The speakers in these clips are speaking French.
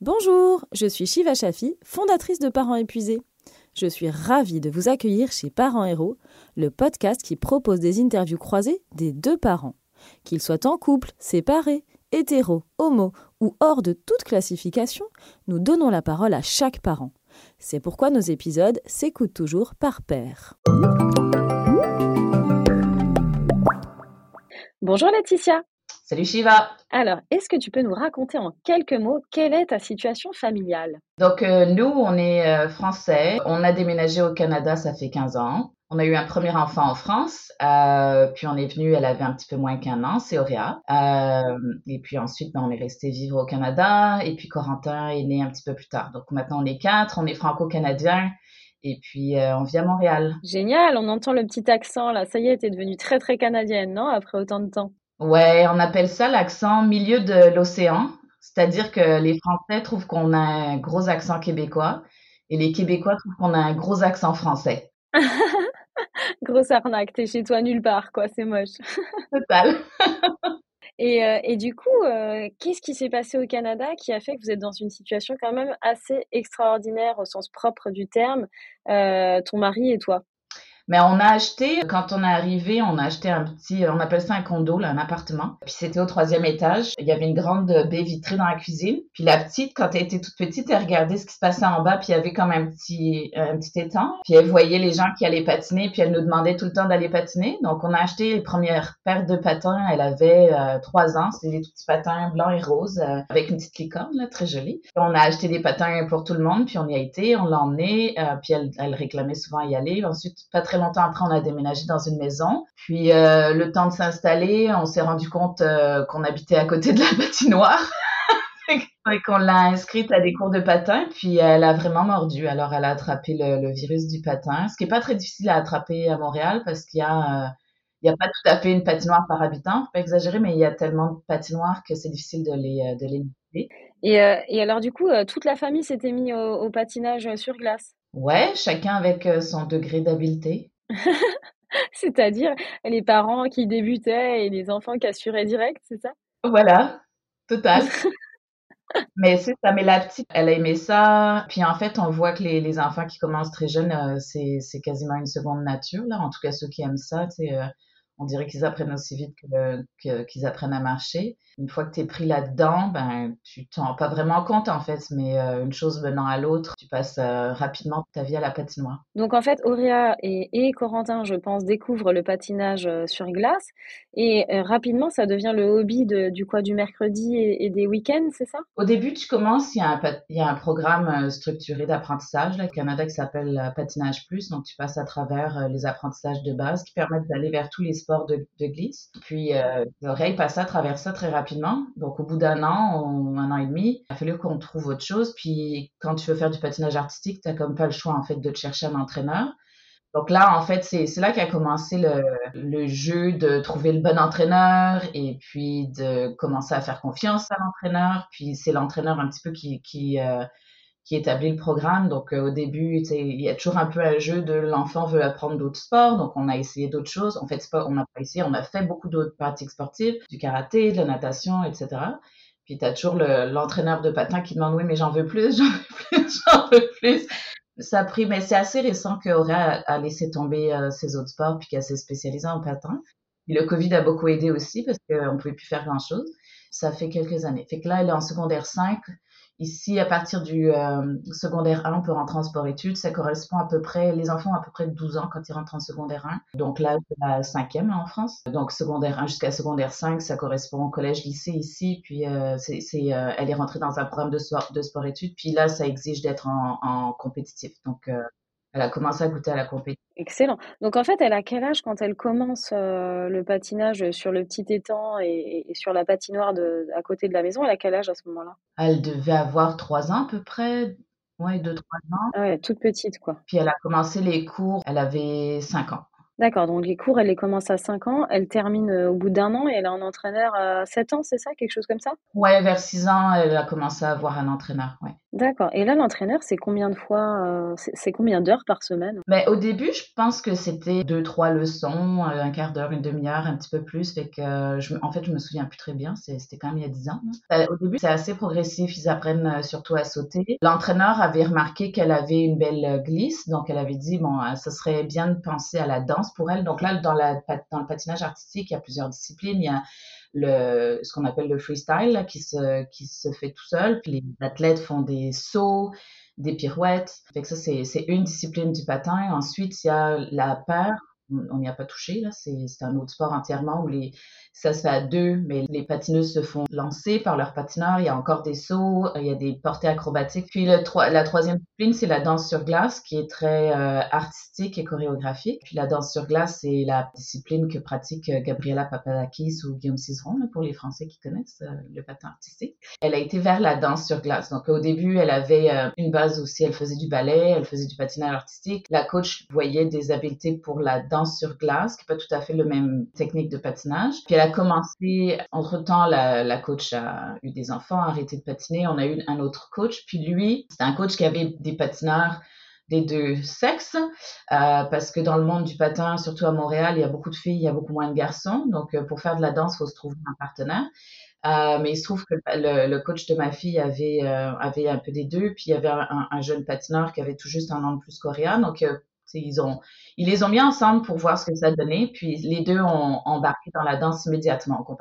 Bonjour, je suis Shiva Shafi, fondatrice de Parents épuisés. Je suis ravie de vous accueillir chez Parents Héros, le podcast qui propose des interviews croisées des deux parents. Qu'ils soient en couple, séparés, hétéros, homo ou hors de toute classification, nous donnons la parole à chaque parent. C'est pourquoi nos épisodes s'écoutent toujours par pair. Bonjour Laetitia. Salut Shiva. Alors, est-ce que tu peux nous raconter en quelques mots quelle est ta situation familiale? Donc, euh, nous, on est euh, français. On a déménagé au Canada, ça fait 15 ans. On a eu un premier enfant en France, euh, puis on est venu, elle avait un petit peu moins qu'un an, c'est Auréa. et puis ensuite, ben, on est resté vivre au Canada, et puis Corentin est né un petit peu plus tard. Donc maintenant, on est quatre, on est franco-canadiens. Et puis, on vit à Montréal. Génial, on entend le petit accent là. Ça y est, t'es devenue très très canadienne, non Après autant de temps? Ouais, on appelle ça l'accent milieu de l'océan. C'est-à-dire que les Français trouvent qu'on a un gros accent québécois et les Québécois trouvent qu'on a un gros accent français. Grosse arnaque, t'es chez toi nulle part, quoi, c'est moche. Total. et, euh, et, du coup, euh, qu'est-ce qui s'est passé au Canada qui a fait que vous êtes dans une situation quand même assez extraordinaire au sens propre du terme, euh, ton mari et toi? Mais on a acheté, quand on est arrivé, on a acheté un petit, on appelle ça un condo, là, un appartement. Puis c'était au troisième étage. Il y avait une grande baie vitrée dans la cuisine. Puis la petite, quand elle était toute petite, elle regardait ce qui se passait en bas. Puis il y avait comme un petit, un petit étang. Puis elle voyait les gens qui allaient patiner. Puis elle nous demandait tout le temps d'aller patiner. Donc on a acheté les premières paires de patins. Elle avait euh, trois ans. C'était des petits patins blancs et roses euh, avec une petite licorne, là, très jolie. on a acheté des patins pour tout le monde. Puis on y a été, on l'a emmené. Euh, puis elle, elle réclamait souvent y aller. Ensuite, pas très longtemps après, on a déménagé dans une maison. Puis euh, le temps de s'installer, on s'est rendu compte euh, qu'on habitait à côté de la patinoire. et qu'on l'a inscrite à des cours de patin, puis elle a vraiment mordu. Alors, elle a attrapé le, virus du patin, ce qui est pas très difficile à attraper à Montréal parce qu'il y a, euh, il y a pas tout à fait une patinoire par habitant, pas exagérer, mais il y a tellement de patinoires que c'est difficile de les, de les. Et, et alors, du coup, toute la famille s'était mise au, patinage sur glace? Ouais, chacun avec son degré d'habileté. C'est-à-dire les parents qui débutaient et les enfants qui assuraient direct, c'est ça? Voilà, total. Mais c'est ça, mais la petite, elle a aimé ça. Puis en fait, on voit que les, les enfants qui commencent très jeunes, euh, c'est, quasiment une seconde nature, là. En tout cas, ceux qui aiment ça, tu sais, euh, on dirait qu'ils apprennent aussi vite que, qu'ils apprennent à marcher. Une fois que tu es pris là-dedans, ben, tu t'en rends pas vraiment compte en fait, mais euh, une chose venant à l'autre, tu passes euh, rapidement ta vie à la patinoire. Donc en fait, Auréa et, et Corentin, je pense, découvrent le patinage euh, sur glace et rapidement, ça devient le hobby de, du quoi du mercredi et, des week-ends, c'est ça? Au début, tu commences, il y a un, il y a un programme structuré d'apprentissage au Canada qui s'appelle Patinage Plus, donc tu passes à travers les apprentissages de base qui permettent d'aller vers tous les sports de, glisse. Puis euh, l'oreille passait à travers ça très rapidement. Donc au bout d'un an, un an et demi, il a fallu qu'on trouve autre chose. Puis quand tu veux faire du patinage artistique, tu n'as comme pas le choix en fait de te chercher un entraîneur. Donc là, en fait, c'est là qu'a commencé le, jeu de trouver le bon entraîneur et puis de commencer à faire confiance à l'entraîneur. Puis c'est l'entraîneur un petit peu qui, qui, euh, qui établit le programme. Donc euh, au début, il y a toujours un peu un jeu de l'enfant veut apprendre d'autres sports, donc on a essayé d'autres choses. En fait, on n'a pas essayé, on a fait beaucoup d'autres pratiques sportives, du karaté, de la natation, etc. Puis tu as toujours l'entraîneur de patin qui demande oui mais j'en veux plus, j'en veux plus, j'en veux plus. Ça a pris, mais c'est assez récent qu'Aura a, laissé tomber euh, ses autres sports puis qu'elle s'est spécialisée en patin. Et le Covid a beaucoup aidé aussi parce qu'on ne pouvait plus faire grand chose. Ça fait quelques années. Fait que là, elle est en secondaire 5. Ici, à partir du euh, secondaire 1, on peut rentrer en sport-études. Ça correspond à peu près, les enfants ont à peu près 12 ans quand ils rentrent en secondaire 1. Donc là, c'est la cinquième en France. Donc secondaire 1 jusqu'à secondaire 5, ça correspond au collège-lycée ici. Puis euh, c'est, euh, elle est rentrée dans un programme de, sport, de sport-études. Puis là, ça exige d'être en, en compétitif. Donc elle a commencé à goûter à la compétition. Excellent. Donc en fait, elle a quel âge quand elle commence euh, le patinage sur le petit étang et, sur la patinoire de, à côté de la maison? Elle a quel âge à ce moment-là? Elle devait avoir trois ans à peu près. Deux, trois ans. Ah ouais, toute petite, quoi. Puis elle a commencé les cours, elle avait cinq ans. D'accord, donc les cours, elle les commence à 5 ans, elle termine euh, au bout d'un an et elle a un entraîneur à 7 ans, c'est ça? Quelque chose comme ça? Ouais, vers 6 ans, elle a commencé à avoir un entraîneur, ouais. D'accord. Et là, l'entraîneur, c'est combien de fois, euh, c'est combien d'heures par semaine? Mais au début, je pense que c'était deux, trois leçons, euh, un quart d'heure, une demi-heure, un petit peu plus. Que, euh, en fait, je me souviens plus très bien. C'était quand même il y a dix ans. au début, c'est assez progressif. Ils apprennent surtout à sauter. L'entraîneur avait remarqué qu'elle avait une belle glisse, donc elle avait dit bon, ce serait bien de penser à la danse pour elle. Donc là, dans le patinage artistique, il y a plusieurs disciplines. Le, ce qu'on appelle le freestyle qui, se, qui se fait tout seul. Puis les athlètes font des sauts, des pirouettes. Fait que ça, c'est une discipline du patin. Ensuite, il y a la paire. On n'y a pas touché, là. C'est un autre sport entièrement où les, ça se fait à deux, mais les patineuses se font lancer par leur patineur. Il y a encore des sauts, il y a des portées acrobatiques. Puis la troisième discipline, c'est la danse sur glace, qui est très euh, artistique et chorégraphique. Puis la danse sur glace, c'est la discipline que pratique euh, Gabriela Papadakis ou Guillaume Cizeron, pour les Français qui connaissent euh, le patin artistique. Elle a été vers la danse sur glace. Donc au début, elle avait une base aussi, elle faisait du ballet, elle faisait du patinage artistique. La coach voyait des habiletés pour la danse sur glace, qui n'est pas tout à fait le même technique de patinage. Puis commencé, entre-temps, la, la, coach a eu des enfants, a arrêté de patiner. On a eu un autre coach. Puis lui, c'est un coach qui avait des patineurs des deux sexes, euh, parce que dans le monde du patin, surtout à Montréal, il y a beaucoup de filles, il y a beaucoup moins de garçons. Donc, euh, pour faire de la danse, il faut se trouver un partenaire. Euh, mais il se trouve que le, coach de ma fille avait, avait un peu des deux, puis il y avait un, un, jeune patineur qui avait tout juste un an de plus coréen. Donc, ils, ont, ils les ont mis ensemble pour voir ce que ça donnait, puis les deux ont embarqué dans la danse immédiatement. On,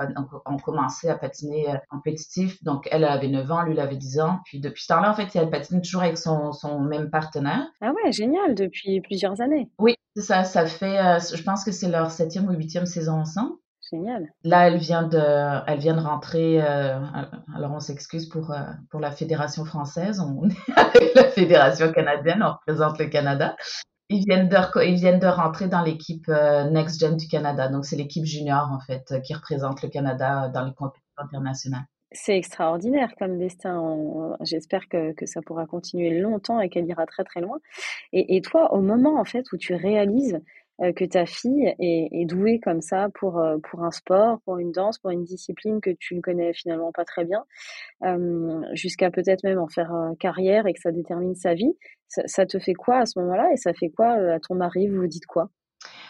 on commençait à patiner euh, compétitif. Donc, elle avait 9 ans, lui, il avait 10 ans. Puis depuis ce temps-là, en fait, elle patine toujours avec son, son même partenaire. Ah ouais, génial, depuis plusieurs années. Oui, ça, ça fait, euh, je pense que c'est leur septième ou huitième saison ensemble. Génial. Là, elle vient de, elle vient de rentrer. Euh, alors, on s'excuse pour pour la fédération française. On est avec la fédération canadienne. On représente le Canada. Ils viennent de, rentrer dans l'équipe euh, Next Gen du Canada. Donc, c'est l'équipe junior, en fait, euh, qui représente le Canada dans les compétitions internationales. C'est extraordinaire comme destin. J'espère que, ça pourra continuer longtemps et qu'elle ira très très loin. Et, et, toi, au moment en fait où tu réalises que ta fille est, douée comme ça pour, euh, pour un sport, pour une danse, pour une discipline que tu ne connais finalement pas très bien, euh, jusqu'à peut-être même en faire carrière et que ça détermine sa vie. Ça, te fait quoi à ce moment-là et ça fait quoi à ton mari? Vous vous dites quoi?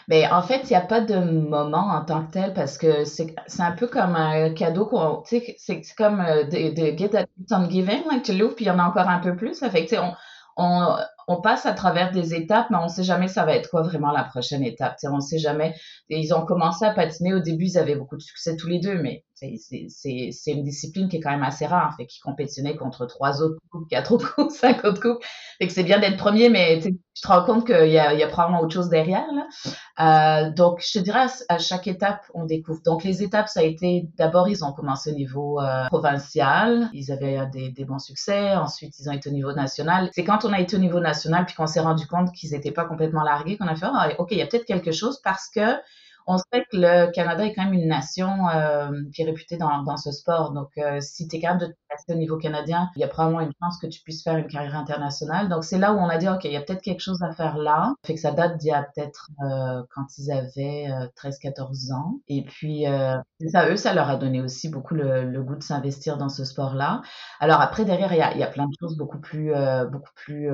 Mais en fait, il n'y a pas de moment en tant que tel parce que c'est un peu comme un cadeau qu'on, tu sais, c'est comme de, de get that on giving, like tu l'ouvres puis il y en a encore un peu plus. Ça fait que, on, on, on passe à travers des étapes, mais on sait jamais ça va être quoi vraiment la prochaine étape. T'sais, on sait jamais. Et ils ont commencé à patiner au début, ils avaient beaucoup de succès tous les deux, mais c'est une discipline qui est quand même assez rare, fait qu'ils compétitionnaient contre trois autres couples, quatre autres couples, cinq autres couples. Fait que c'est bien d'être premier, mais tu te rends compte qu'il y a, y a probablement autre chose derrière. Là. Euh, donc, je te dirais, à, chaque étape, on découvre. Donc, les étapes, ça a été, d'abord, ils ont commencé au niveau euh, provincial, ils avaient des, des, bons succès, ensuite, ils ont été au niveau national. C'est quand on a été au niveau national, puis qu'on s'est rendu compte qu'ils n'étaient pas complètement largués, qu'on a fait, ah, OK, il y a peut-être quelque chose parce que on sait que le Canada est quand même une nation euh, qui est réputée dans, dans ce sport. Donc, euh, si tu es capable de te passer au niveau canadien, il y a probablement une chance que tu puisses faire une carrière internationale. Donc, c'est là où on a dit, OK, il y a peut-être quelque chose à faire là. Fait que ça date d'il y a peut-être euh, quand ils avaient 13-14 ans. Et puis, ça, eux, ça leur a donné aussi beaucoup le, le goût de s'investir dans ce sport-là. Alors après, derrière, il y a, il y a plein de choses beaucoup plus, beaucoup plus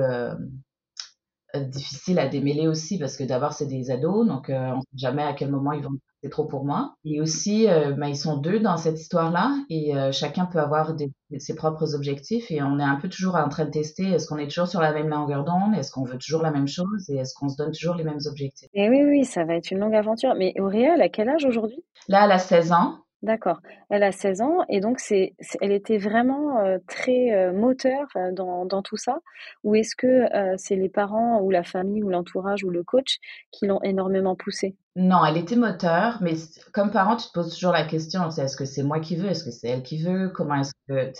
difficile à démêler aussi parce que d'abord c'est des ados, donc euh, on sait jamais à quel moment ils vont c'est trop pour moi. Et aussi, euh, ben, ils sont deux dans cette histoire-là et euh, chacun peut avoir des, ses propres objectifs et on est un peu toujours en train de tester est-ce qu'on est toujours sur la même longueur d'onde, est-ce qu'on veut toujours la même chose et est-ce qu'on se donne toujours les mêmes objectifs? Et oui, oui, ça va être une longue aventure. Mais Auréa, à quel âge aujourd'hui? Là, elle a 16 ans. D'accord. Elle a 16 ans et donc c'est, elle était vraiment euh, très euh, moteur euh, dans, dans tout ça? Ou est-ce que c'est les parents ou la famille ou l'entourage ou le coach qui l'ont énormément poussée? Non, elle était moteur, mais comme parent, tu te poses toujours la question, est-ce que c'est moi qui veux, est-ce que c'est elle qui veut, comment est-ce que,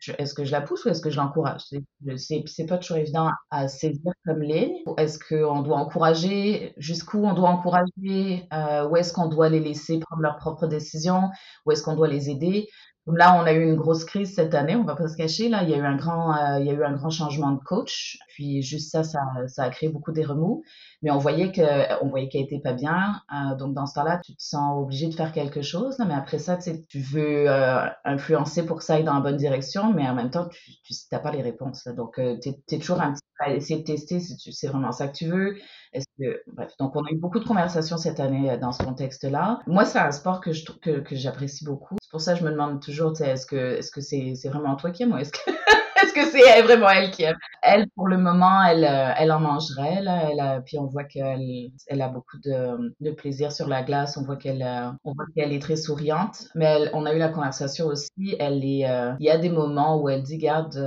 je, est-ce que je la pousse ou est-ce que je l'encourage? C'est, c'est pas toujours évident à saisir comme les. Est-ce qu'on doit encourager, jusqu'où on doit encourager, euh, où est-ce qu'on doit les laisser prendre leurs propres décisions, où est-ce qu'on doit les aider? Là, on a eu une grosse crise cette année, on va pas se cacher. Là, il y a eu un grand, euh, il y a eu un grand changement de coach. Puis juste ça, ça, a créé beaucoup des remous. Mais on voyait que, qu'elle était pas bien. Euh, donc dans ce temps-là, tu te sens obligé de faire quelque chose. Mais après ça, tu veux euh, influencer pour que ça aille dans la bonne direction, mais en même temps, tu, n'as pas les réponses. Donc, tu es, toujours un petit à essayer de tester si c'est vraiment ça que tu veux. Est-ce que, bref, donc on a eu beaucoup de conversations cette année euh, dans ce contexte-là. Moi, c'est un sport que je que, que j'apprécie beaucoup. C'est pour ça que je me demande toujours, est-ce que est-ce que c'est c'est vraiment toi qui aimes ou est-ce que est-ce que c'est vraiment elle qui aime? Elle, pour le moment, elle euh, elle en mangerait là. Elle a, puis on voit qu'elle elle a beaucoup de, de plaisir sur la glace. On voit qu'elle euh, on voit qu'elle est très souriante. Mais elle, on a eu la conversation aussi. Elle est il y a des moments où elle dit garde,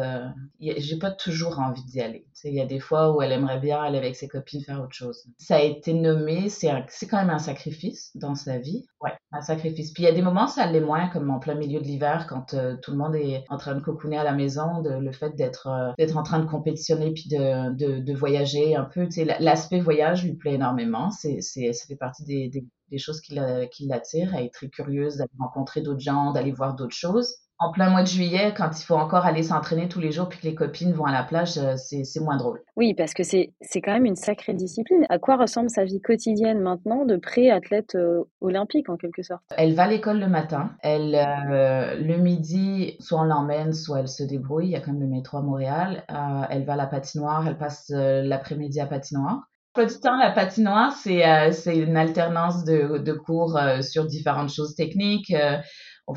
j'ai pas toujours envie d'y aller. Il y a des fois où elle aimerait bien aller avec ses copines faire autre chose. Ça a été nommé, c'est quand même un sacrifice dans sa vie. Ouais, un sacrifice. Puis il y a des moments, ça l'est moins, comme en plein milieu de l'hiver, quand euh, tout le monde est en train de cocooner à la maison, le fait d'être euh, d'être en train de compétitionner puis de, de, voyager un peu. L'aspect voyage lui plaît énormément. C'est, ça fait partie des, des, choses qui, l'attirent. Elle est très curieuse d'aller rencontrer d'autres gens, d'aller voir d'autres choses en plein mois de juillet, quand il faut encore aller s'entraîner tous les jours puis que les copines vont à la plage, euh, c'est moins drôle. Oui, parce que c'est quand même une sacrée discipline. À quoi ressemble sa vie quotidienne maintenant de pré-athlète euh, olympique en quelque sorte? Elle va à l'école le matin. Elle, euh, le midi, soit on l'emmène, soit elle se débrouille. Il y a quand même le métro à Montréal. elle va à la patinoire. Elle passe l'après-midi à patinoire. Pas du temps, la patinoire, c'est c'est une alternance de, de cours sur différentes choses techniques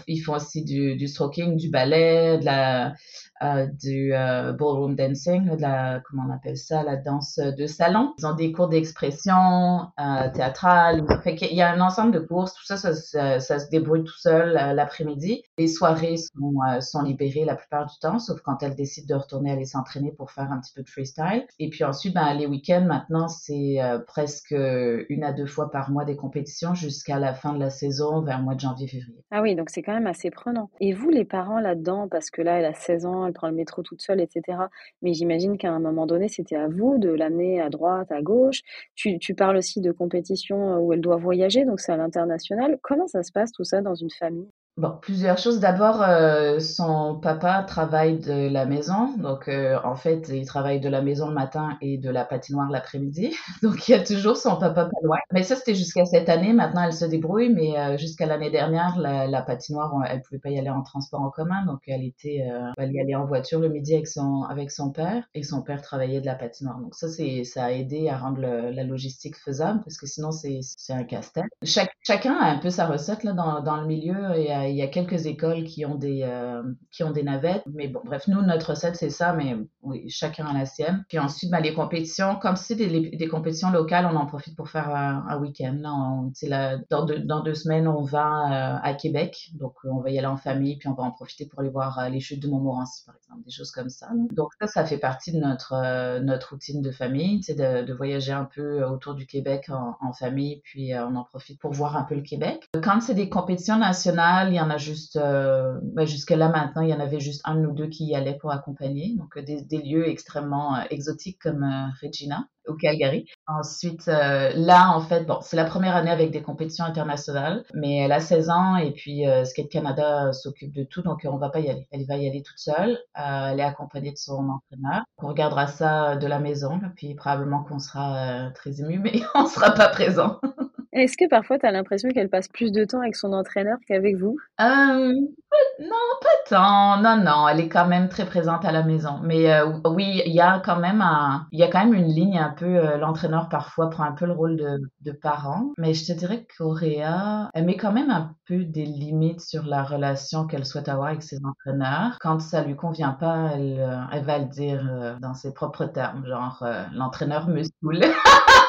ils font aussi du, du stroking, du ballet, de la, euh, du euh, ballroom dancing, de la, comment on appelle ça, la danse de salon. Ils ont des cours d'expression euh, théâtrale. il y a un ensemble de cours. Tout ça, ça, se débrouille tout seul euh, l'après-midi. Les soirées sont, sont libérées la plupart du temps, sauf quand elles décident de retourner aller s'entraîner pour faire un petit peu de freestyle. Et puis ensuite, ben, les week-ends, maintenant, c'est presque une à deux fois par mois des compétitions jusqu'à la fin de la saison, vers le mois de janvier-février. Ah oui, donc c'est quand même assez prenant. Et vous, les parents là-dedans, parce que là, elle a 16 ans, elle prend le métro toute seule, etc. Mais j'imagine qu'à un moment donné, c'était à vous de l'amener à droite, à gauche. Tu, tu parles aussi de compétition où elle doit voyager, donc c'est à l'international. Comment ça se passe tout ça dans une famille? Bon, plusieurs choses. D'abord, euh, son papa travaille de la maison. Donc, euh, en fait, il travaille de la maison le matin et de la patinoire l'après-midi. Donc, il y a toujours son papa pas loin. Mais ça, c'était jusqu'à cette année. Maintenant, elle se débrouille. Mais euh, jusqu'à l'année dernière, la, la, patinoire, elle pouvait pas y aller en transport en commun. Donc, elle était, elle y allait en voiture le midi avec son, avec son père. Et son père travaillait de la patinoire. Donc, ça, c'est, ça a aidé à rendre la logistique faisable parce que sinon, c'est, c'est un casse-tête. Chaque, chacun a un peu sa recette là dans, dans le milieu il y a quelques écoles qui ont des euh, qui ont des navettes, mais bon, bref, nous notre recette c'est ça, mais oui, chacun a la sienne. Puis ensuite, ben, les compétitions, comme c'est des, des, compétitions locales, on en profite pour faire un, week-end. Dans, deux, dans deux semaines, on va euh, à Québec, donc on va y aller en famille, puis on va en profiter pour aller voir euh, les chutes de Montmorency, par exemple, des choses comme ça. Donc ça, ça fait partie de notre notre routine de famille, c'est de, de, voyager un peu autour du Québec en famille, puis on en profite pour voir un peu le Québec. Quand c'est des compétitions nationales, il y en a juste, euh, ben, jusqu'à là maintenant, il y en avait juste un ou deux qui y allaient pour accompagner. Donc, euh, des, des lieux extrêmement euh, exotiques comme Regina au Calgary. Ensuite, là, en fait, bon, c'est la première année avec des compétitions internationales, mais elle a 16 ans et puis Skate Canada s'occupe de tout, donc on va pas y aller. Elle va y aller toute seule. elle est accompagnée de son entraîneur. On regardera ça de la maison, puis probablement qu'on sera très ému, mais on sera pas présent. Est-ce que parfois tu as l'impression qu'elle passe plus de temps avec son entraîneur qu'avec vous? Euh, Non, pas tant. Non, non, elle est quand même très présente à la maison. Mais euh, oui, il y a quand même un, il y a quand même une ligne un peu. Euh, l'entraîneur parfois prend un peu le rôle de, de parent. Mais je te dirais qu'Auréa, elle met quand même un peu des limites sur la relation qu'elle souhaite avoir avec ses entraîneurs. Quand ça lui convient pas, elle, elle va le dire dans ses propres termes, genre l'entraîneur me saoule.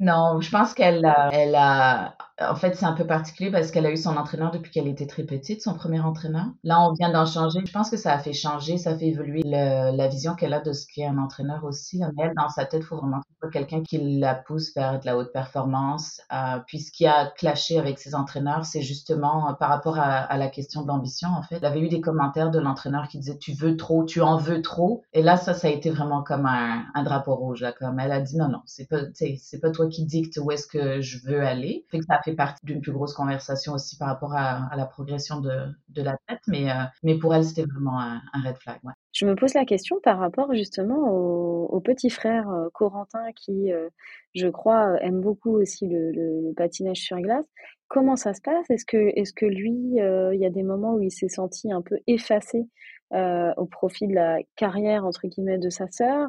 Non, je pense qu'elle a, elle a, en fait, c'est un peu particulier parce qu'elle a eu son entraîneur depuis qu'elle était très petite, son premier entraîneur. Là, on vient d'en changer. Je pense que ça a fait changer, ça fait évoluer la vision qu'elle a de ce qu'est un entraîneur aussi. Mais elle, dans sa tête, il faut vraiment quelqu'un qui la pousse vers de la haute performance. Euh, puis ce qui a clashé avec ses entraîneurs, c'est justement euh, par rapport à, la question de l'ambition, en fait. Elle avait eu des commentaires de l'entraîneur qui disait tu veux trop, tu en veux trop. Et là, ça, ça a été vraiment comme un, drapeau rouge. Comme elle a dit non, non, c'est pas, pas toi qui dicte où est-ce que je veux aller. A partie d'une plus grosse conversation aussi par rapport à, la progression de, de la tête, mais, euh, mais pour elle, c'était vraiment un, red flag. Ouais. Je me pose la question par rapport justement au, petit frère euh, Corentin qui, je crois, aime beaucoup aussi le, le, patinage sur glace. Comment ça se passe? Est-ce que, est-ce que lui, il y a des moments où il s'est senti un peu effacé euh, au profit de la carrière entre guillemets de sa sœur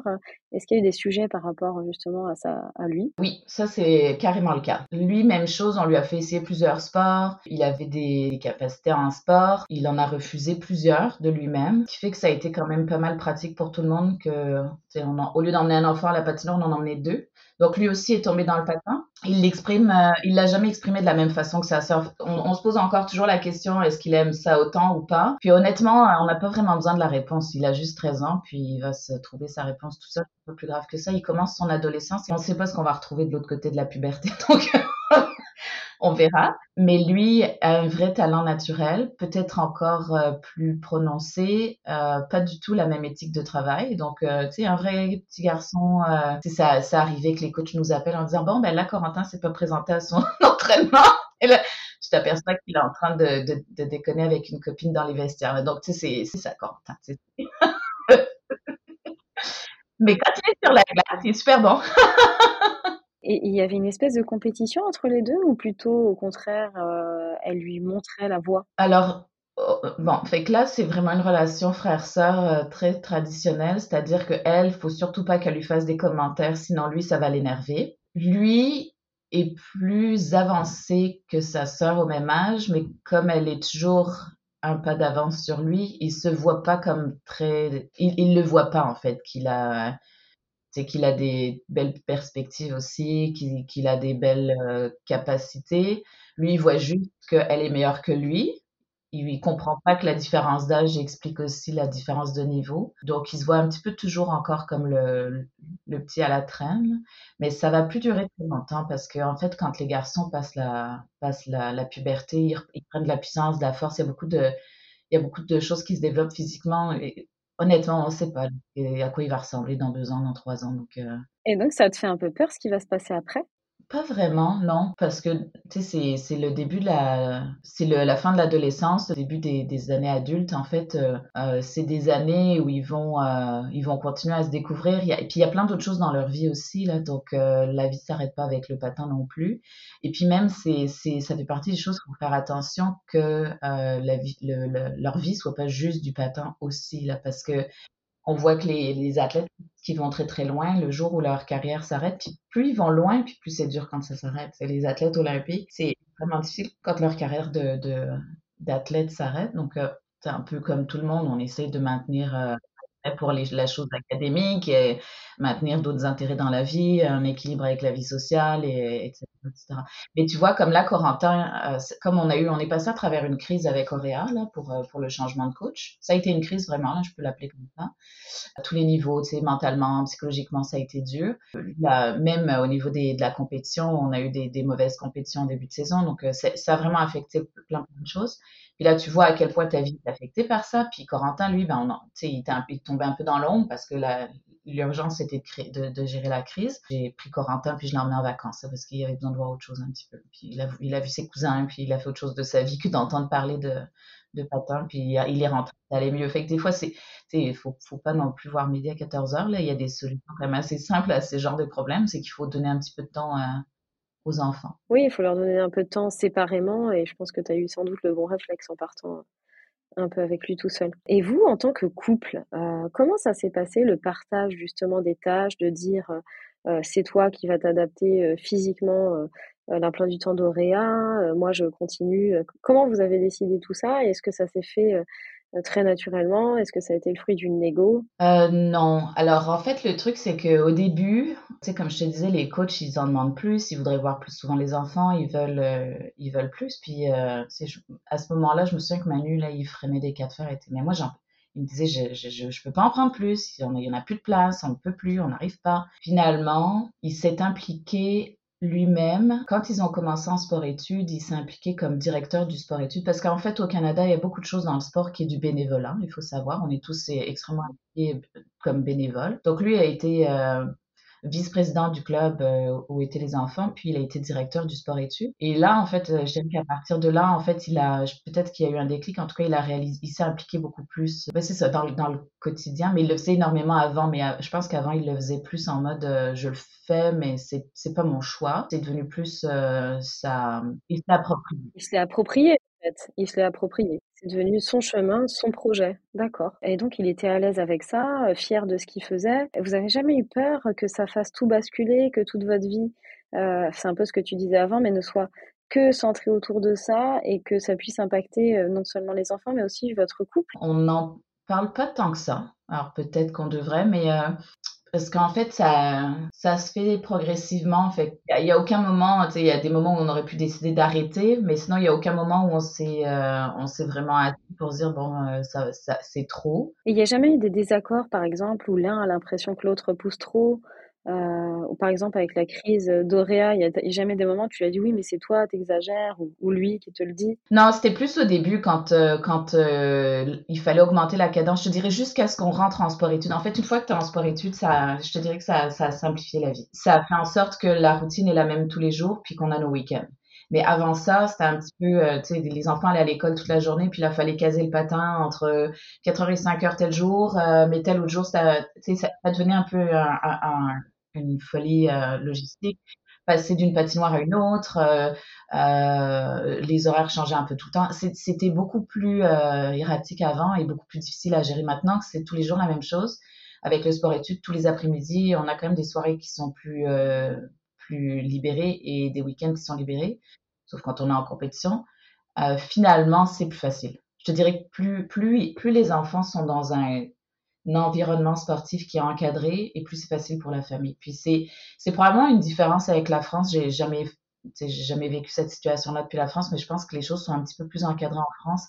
Est-ce qu'il y a eu des sujets par rapport justement à, sa, à lui? Oui, ça c'est carrément le cas. Lui, même chose, on lui a fait essayer plusieurs sports. Il avait des capacités en sport. Il en a refusé plusieurs de lui-même, ce qui fait que ça a été quand même pas mal pratique pour tout le monde que, au lieu d'emmener un enfant à la patinoire, on en emmenait deux. Donc lui aussi est tombé dans le patin. Il l'exprime, euh, il l'a jamais exprimé de la même façon que sa sœur. On, se pose encore toujours la question est-ce qu'il aime ça autant ou pas? Puis honnêtement, on n'a pas vraiment besoin de la réponse. Il a juste 13 ans, puis il va se trouver sa réponse tout seul. Un peu plus grave que ça. Il commence son adolescence et on ne sait pas ce qu'on va retrouver de l'autre côté de la puberté. Donc on verra. Mais lui a un vrai talent naturel, peut-être encore euh, plus prononcé, euh, pas du tout la même éthique de travail. Donc, euh, tu sais, un vrai petit garçon, ça, ça arrivait que les coachs nous appellent en disant, bon, ben là, Corentin s'est pas présenté à son entraînement. Et là, tu t'aperçois qu'il est en train de, déconner avec une copine dans les vestiaires. Donc, tu sais, c'est ça, Corentin. Mais quand il est sur la glace, il est super bon. Et il y avait une espèce de compétition entre les deux ou plutôt au contraire, euh, elle lui montrait la voie? Alors, oh, bon, fait que là, c'est vraiment une relation frère-sœur euh, très traditionnelle, c'est-à-dire que elle, faut surtout pas qu'elle lui fasse des commentaires, sinon lui, ça va l'énerver. Lui est plus avancé que sa sœur au même âge, mais comme elle est toujours un pas d'avance sur lui, il se voit pas comme très, il, il le voit pas en fait qu'il a c'est qu'il a des belles perspectives aussi, qu'il a des belles euh, capacités. Lui, il voit juste qu'elle est meilleure que lui. Il ne comprend pas que la différence d'âge explique aussi la différence de niveau. Donc, il se voit un petit peu toujours encore comme le, petit à la traîne. Mais ça va plus durer très longtemps parce qu'en en fait, quand les garçons passent la, puberté, ils, prennent de la puissance, de la force. Il y a beaucoup de, il y a beaucoup de choses qui se développent physiquement. Honnêtement, on ne sait pas à quoi il va ressembler dans deux ans, dans trois ans. Donc, euh. Et donc, ça te fait un peu peur ce qui va se passer après? Pas vraiment, non, parce que c'est, c'est le début de la, c'est la fin de l'adolescence, le début des, des, années adultes. En fait, euh, euh, c'est des années où ils vont, euh, ils vont continuer à se découvrir. et puis il y a plein d'autres choses dans leur vie aussi là, donc la vie s'arrête pas avec le patin non plus. Et puis même, c'est, c'est, ça fait partie des choses qu'il faut faire attention que la vie, le, leur vie soit pas juste du patin aussi là, parce que on voit que les, athlètes qui vont très très loin, le jour où leur carrière s'arrête, plus ils vont loin, puis plus c'est dur quand ça s'arrête. Les athlètes olympiques, c'est vraiment difficile quand leur carrière de d'athlète s'arrête. Donc euh, c'est un peu comme tout le monde, on essaie de maintenir euh, pour les, la chose académique maintenir d'autres intérêts dans la vie, un équilibre avec la vie sociale, et, etc., Mais tu vois, comme là, Corentin, euh, comme on a eu, on est passé à travers une crise avec Auréa, là, pour, euh, pour le changement de coach. Ça a été une crise vraiment, là, je peux l'appeler comme ça. À tous les niveaux, tu sais, mentalement, psychologiquement, ça a été dur. Là, même au niveau des, de la compétition, on a eu des, des mauvaises compétitions au début de saison, donc euh, ça a vraiment affecté plein, plein de choses. Puis là, tu vois à quel point ta vie est affectée par ça. Puis Corentin, lui, ben, on, il, il tombait un peu dans l'ombre parce que l'urgence était de, gérer la crise. J'ai pris Corentin puis je l'ai emmené en vacances parce qu'il avait besoin de voir autre chose un petit peu. Puis il a, vu ses cousins puis il a fait autre chose de sa vie que d'entendre parler de, de patin. Puis il est rentré, ça allait mieux. Fait que des fois, c'est, il faut, faut pas non plus voir midi à 14 heures. Là, il y a des solutions quand assez simples à ce genre de problèmes. C'est qu'il faut donner un petit peu de temps à aux enfants. Oui, il faut leur donner un peu de temps séparément et je pense que tu as eu sans doute le bon réflexe en partant un peu avec lui tout seul. Et vous, en tant que couple, euh, comment ça s'est passé le partage justement des tâches, de dire euh, c'est toi qui vas t'adapter euh, physiquement l'emploi du temps d'Auréa, moi je continue. Comment vous avez décidé tout ça et est-ce que ça s'est fait euh, très naturellement? Est-ce que ça a été le fruit d'une négo? Euh, Non. Alors en fait, le truc, c'est qu'au début, tu sais, comme je te disais, les coachs, ils en demandent plus, ils voudraient voir plus souvent les enfants, ils veulent, euh, ils veulent plus. Puis à ce moment-là, je me souviens que Manu, là, il freinait des quatre fers. Et mais moi, il me disait, je, je, je, peux pas en prendre plus, il y en a plus de place, on ne peut plus, on n'arrive pas. Finalement, il s'est impliqué lui-même, quand ils ont commencé en sport-études, il s'est impliqué comme directeur du sport-études parce qu'en fait, au Canada, il y a beaucoup de choses dans le sport qui est du bénévolat, il faut savoir. On est tous extrêmement impliqués comme bénévoles. Donc, lui a été euh, vice-président du club où étaient les enfants, puis il a été directeur du sport-études. Et là, en fait, je dirais qu'à partir de là, en fait, il a, peut-être qu'il y a eu un déclic. En tout cas, il a réalisé, il s'est impliqué beaucoup plus. Ben, c'est ça, dans, dans, le quotidien, mais il le faisait énormément avant. Mais je pense qu'avant, il le faisait plus en mode, je le fais, mais c'est, c'est pas mon choix. C'est devenu plus ça, il s'est approprié. Il s'est approprié. Il se l'est approprié. C'est devenu son chemin, son projet. D'accord. Et donc, il était à l'aise avec ça, euh, fier de ce qu'il faisait. Vous avez jamais eu peur que ça fasse tout basculer, que toute votre vie, euh, c'est un peu ce que tu disais avant, mais ne soit que centré autour de ça et que ça puisse impacter euh, non seulement les enfants, mais aussi votre couple? On n'en parle pas tant que ça. Alors, peut-être qu'on devrait, mais parce qu'en fait, ça, ça se fait progressivement. En fait, il n'y a, aucun moment, tu sais, il y a des moments où on aurait pu décider d'arrêter, mais sinon, il n'y a aucun moment où on s'est, euh, on s'est vraiment assis pour dire, bon, euh, ça, c'est trop. Il n'y a jamais eu des désaccords, par exemple, où l'un a l'impression que l'autre pousse trop, euh, ou par exemple, avec la crise d'Oréa, il n'y a jamais des moments où tu as dit oui, mais c'est toi, t'exagères, ou, ou lui qui te le dit? Non, c'était plus au début quand, euh, quand euh, il fallait augmenter la cadence. Je dirais jusqu'à ce qu'on rentre en sport-études. En fait, une fois que tu es en sport-études, ça, je te dirais que ça, ça a simplifié la vie. Ça a fait en sorte que la routine est la même tous les jours, puis qu'on a nos week-ends. Mais avant ça, c'était un petit peu, tu sais, les enfants allaient à l'école toute la journée, puis il fallait caser le patin entre 4h et 5h tel jour, mais tel autre jour, ça, ça, ça devenait un peu un, une folie euh, logistique. Passer d'une patinoire à une autre, euh, euh, les horaires changeaient un peu tout le temps. C'était beaucoup plus erratique avant et beaucoup plus difficile à gérer maintenant que c'est tous les jours la même chose. Avec le sport-études, tous les après-midi, on a quand même des soirées qui sont plus, plus libérées et des week-ends qui sont libérés, sauf quand on est en compétition. finalement, c'est plus facile. Je te dirais que plus, plus, les enfants sont dans un environnement sportif qui est encadré et plus c'est facile pour la famille. Puis c'est, c'est probablement une différence avec la France. J'ai jamais, j'ai jamais vécu cette situation-là depuis la France, mais je pense que les choses sont un petit peu plus encadrées en France,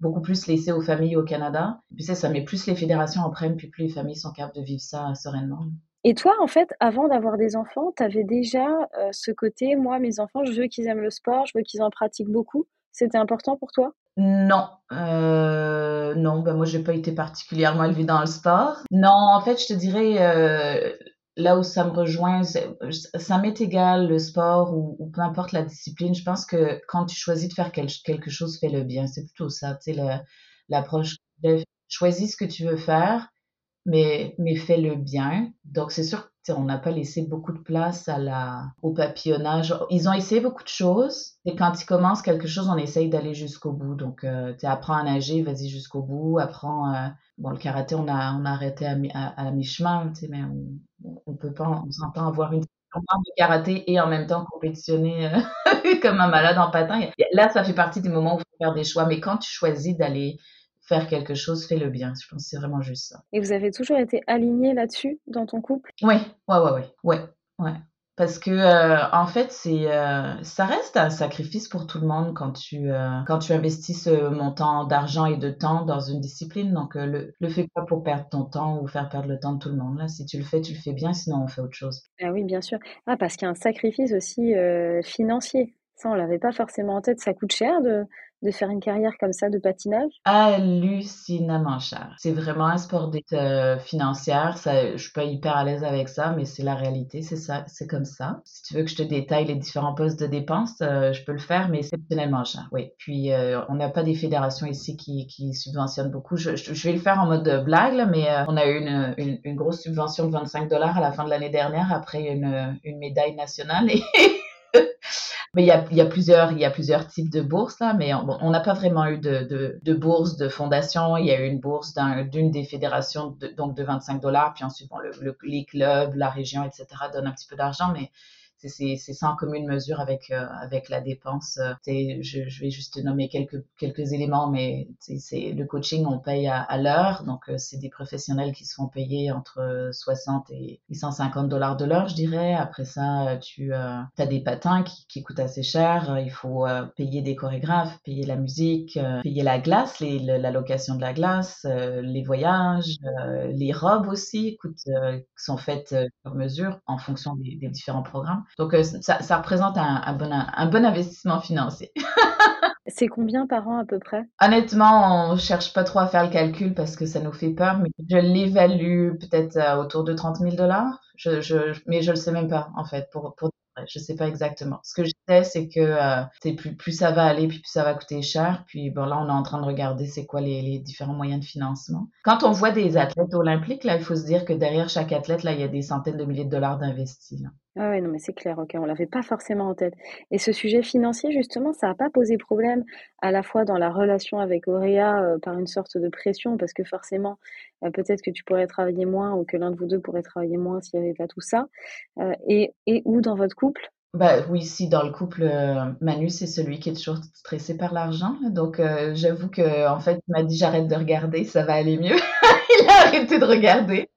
beaucoup plus laissées aux familles au Canada. Puis ça, ça met plus les fédérations en prennent, puis plus les familles sont capables de vivre ça sereinement. Et toi, en fait, avant d'avoir des enfants, tu avais déjà euh, ce côté, moi, mes enfants, je veux qu'ils aiment le sport, je veux qu'ils en pratiquent beaucoup. C'était important pour toi? Non, euh, non, ben moi j'ai pas été particulièrement élevée dans le sport. Non, en fait, je te dirais euh, là où ça me rejoint, ça m'est égal le sport ou, peu importe la discipline. Je pense que quand tu choisis de faire quelque chose, fais-le bien. C'est plutôt ça, tu sais, l'approche. Choisis ce que tu veux faire, mais mais fais-le bien. Donc c'est sûr on n'a pas laissé beaucoup de place à la, au papillonnage. Ils ont essayé beaucoup de choses. Et quand ils commencent quelque chose, on essaye d'aller jusqu'au bout. Donc, euh, tu apprends à nager, vas-y jusqu'au bout. Apprends, euh, bon, le karaté, on a, on a arrêté à, à, mi-chemin, mais on, on peut pas, on s'entend avoir une de karaté et en même temps compétitionner euh, comme un malade en patin. Là, ça fait partie des moments où il faut faire des choix. Mais quand tu choisis d'aller faire quelque chose, fais-le bien. Je pense que c'est vraiment juste ça. Et vous avez toujours été aligné là-dessus dans ton couple? Oui, ouais, ouais, ouais, ouais, ouais. Parce que euh, en fait, c'est euh, ça reste un sacrifice pour tout le monde quand tu euh, quand tu investis ce montant d'argent et de temps dans une discipline. Donc le le fais pas pour perdre ton temps ou faire perdre le temps de tout le monde. Là, si tu le fais, tu le fais bien. Sinon, on fait autre chose. Ah oui, bien sûr. Ah parce qu'il y a un sacrifice aussi financier. Ça, on l'avait pas forcément en tête. Ça coûte cher de de faire une carrière comme ça de patinage? Hallucinamment cher. C'est vraiment un sport d'être euh. Ça, je suis pas hyper à l'aise avec ça, mais c'est la réalité. C'est ça, c'est comme ça. Si tu veux que je te détaille les différents postes de dépenses, euh, je peux le faire, mais c'est exceptionnellement cher. Oui. Puis euh, on n'a pas des fédérations ici qui, subventionnent beaucoup. Je, vais le faire en mode blague, là, mais on a eu une, grosse subvention de 25 dollars à la fin de l'année dernière après une, médaille nationale. Mais il y a, plusieurs, y a plusieurs types de bourses là, mais on n'a pas vraiment eu de, de, de, bourse de fondation. Il y a eu une bourse d'une des fédérations, de, donc de 25 dollars, puis ensuite bon, le, les clubs, la région, etc. donnent un petit peu d'argent, mais c'est sans commune mesure avec, euh, avec la dépense. Euh, je, je, vais juste nommer quelques, quelques éléments, mais c'est le coaching, on paye à, à l'heure. Donc, euh, c'est des professionnels qui se font payer entre 60 et 150 dollars de l'heure, je dirais. Après ça, tu as des patins qui, qui, coûtent assez cher. Il faut payer des chorégraphes, payer la musique, payer la glace, les, la location de la glace, les voyages, les robes aussi coûtent, sont faites sur mesure en fonction des, des différents programmes. Donc, euh, ça, ça représente un, un, bon, un bon investissement financier. C'est combien par an à peu près? Honnêtement, on cherche pas trop à faire le calcul parce que ça nous fait peur, mais je l'évalue peut-être autour de 30 000 dollars. Je, je, mais je le sais même pas en fait pour, pour je sais pas exactement. Ce que je sais, c'est que euh, plus, plus ça va aller, puis plus ça va coûter cher. Puis bon, là, on est en train de regarder c'est quoi les, les, différents moyens de financement. Quand on voit des athlètes olympiques, là, il faut se dire que derrière chaque athlète, là, il y a des centaines de milliers de dollars d'investis. Ah non, mais c'est clair, ok, on l'avait pas forcément en tête. Et ce sujet financier, justement, ça n'a pas posé problème à la fois dans la relation avec Auréa euh, par une sorte de pression, parce que forcément, euh, peut-être que tu pourrais travailler moins ou que l'un de vous deux pourrait travailler moins s'il n'y avait pas tout ça, euh, et, et ou dans votre couple? Bah oui, si dans le couple, Manu, c'est celui qui est toujours stressé par l'argent. Donc j'avoue que en fait, il m'a dit j'arrête de regarder, ça va aller mieux. il a arrêté de regarder.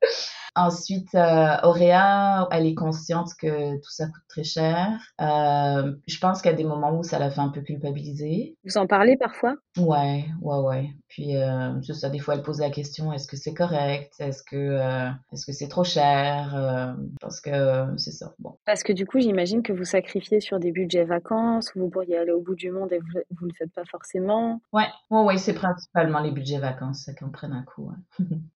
Ensuite, euh, Auréa, elle est consciente que tout ça coûte très cher. Euh, je pense qu'il y a des moments où ça la fait un peu culpabiliser. Vous en parlez parfois? Ouais, ouais, ouais. Puis euh, juste ça, des fois, elle pose la question est-ce que c'est correct? Est-ce que euh, est-ce que c'est trop cher? Euh, Parce que c'est ça. Bon. Parce que du coup, j'imagine que vous sacrifiez sur des budgets vacances, vous pourriez aller au bout du monde et vous, vous le faites pas forcément. Ouais, ouais, ouais c'est principalement les budgets vacances, ça qu'on prenne un coup.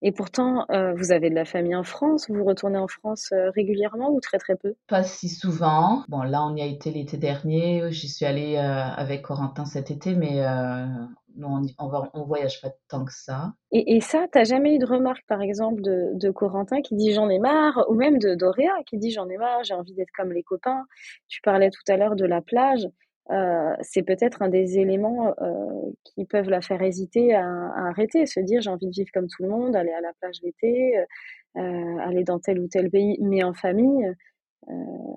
et pourtant, vous avez de la famille en France. Vous retournez en France régulièrement ou très très peu? Pas si souvent. Bon, là, on y a été l'été dernier. J'y suis allée avec Corentin cet été, mais on, on, voyage pas tant que ça. Et, et ça, t'as jamais eu de remarque, par exemple, de, de Corentin qui dit j'en ai marre, ou même de Doréa qui dit j'en ai marre, j'ai envie d'être comme les copains. Tu parlais tout à l'heure de la plage. Euh, c'est peut-être un des éléments euh, qui peuvent la faire hésiter à, arrêter, se dire j'ai envie de vivre comme tout le monde, aller à la plage l'été, euh, aller dans tel ou tel pays, mais en famille. Euh,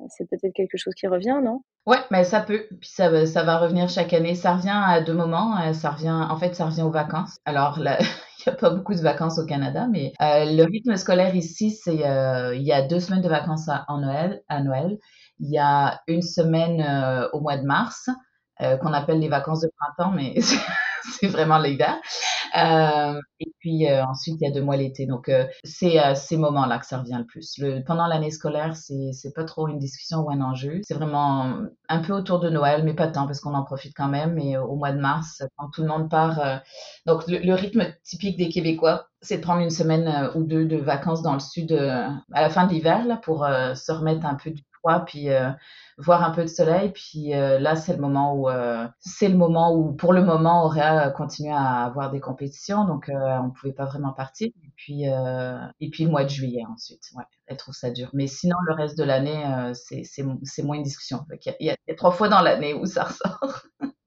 c'est peut-être quelque chose qui revient, non? Ouais, mais ça peut. Puis ça, va revenir chaque année. Ça revient à deux moments. Euh, ça revient, en fait, ça revient aux vacances. Alors, il n'y a pas beaucoup de vacances au Canada, mais euh, le rythme scolaire ici, c'est il y a deux semaines de vacances en Noël, à Noël. Il y a une semaine au mois de mars qu'on appelle les vacances de printemps, mais c'est vraiment l'hiver. Euh, et puis euh, ensuite, il y a deux mois l'été. Donc, euh, c'est à ces moments-là que ça revient le plus. Pendant l'année scolaire, c'est, c'est pas trop une discussion ou un enjeu. C'est vraiment un peu autour de Noël, mais pas tant parce qu'on en profite quand même. Mais au mois de mars, quand tout le monde part, donc le, rythme typique des Québécois, c'est de prendre une semaine ou deux de vacances dans le sud à la fin de l'hiver là pour se remettre un peu du poids, puis voir un peu de soleil. Puis là, c'est le moment où c'est le moment où, pour le moment, Auréa continue à avoir des donc euh, on pouvait pas vraiment partir. Et puis et puis le mois de juillet ensuite, ouais, elle trouve ça dur. Mais sinon, le reste de l'année, c'est c'est moins une discussion. Il y a trois fois dans l'année où ça ressort.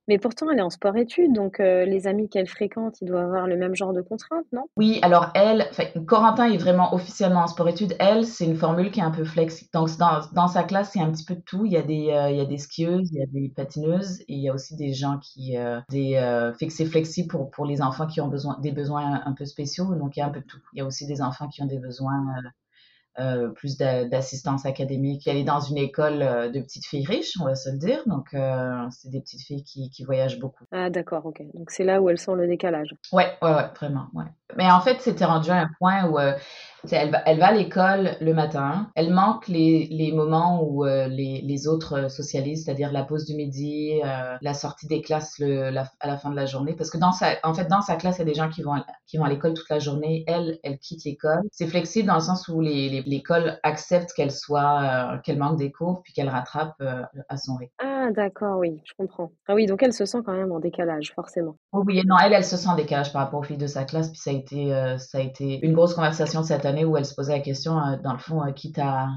Mais pourtant, elle est en sport-études, donc euh, les amis qu'elle fréquente, ils doivent avoir le même genre de contraintes, non? Oui, alors elle, Corentin est vraiment officiellement en sport-études. Elle, c'est une formule qui est un peu flexible. Donc, dans, sa classe, a un petit peu de tout. Il y a des, euh, il y a des skieuses, il y a des patineuses, et il y a aussi des gens qui... Euh, des, fait que c'est flexible pour, pour les enfants qui ont besoin, des besoins un peu spéciaux. Donc, il y a un peu de tout. Il y a aussi des enfants qui ont des besoins euh, plus d'assistance académique. Elle est dans une école euh, de petites filles riches, on va se le dire. Donc, euh, c'est des petites filles qui, qui voyagent beaucoup. Ah, d'accord, ok. Donc, c'est là où elles sont le décalage. Ouais, ouais, ouais, vraiment, ouais. Mais en fait, c'était rendu à un point où elle va, elle va à l'école le matin. Elle manque les, les moments où euh, les, les autres euh, socialisent, c'est-à-dire la pause du midi, euh, la sortie des classes le, la, à la fin de la journée. Parce que dans sa, en fait, dans sa classe, il y a des gens qui vont, qui vont à l'école toute la journée. Elle, elle quitte l'école. C'est flexible dans le sens où l'école les, accepte qu'elle soit, qu'elle manque des cours puis qu'elle rattrape à son rythme. Ah, d'accord, oui, je comprends. Ah oui, donc elle se sent quand même en décalage, forcément. Oui, non, elle, elle se sent en décalage par rapport aux filles de sa classe. Puis ça a été, ça a été une grosse conversation cette année où elle se posait la question, euh, dans le fond, euh, quitte à,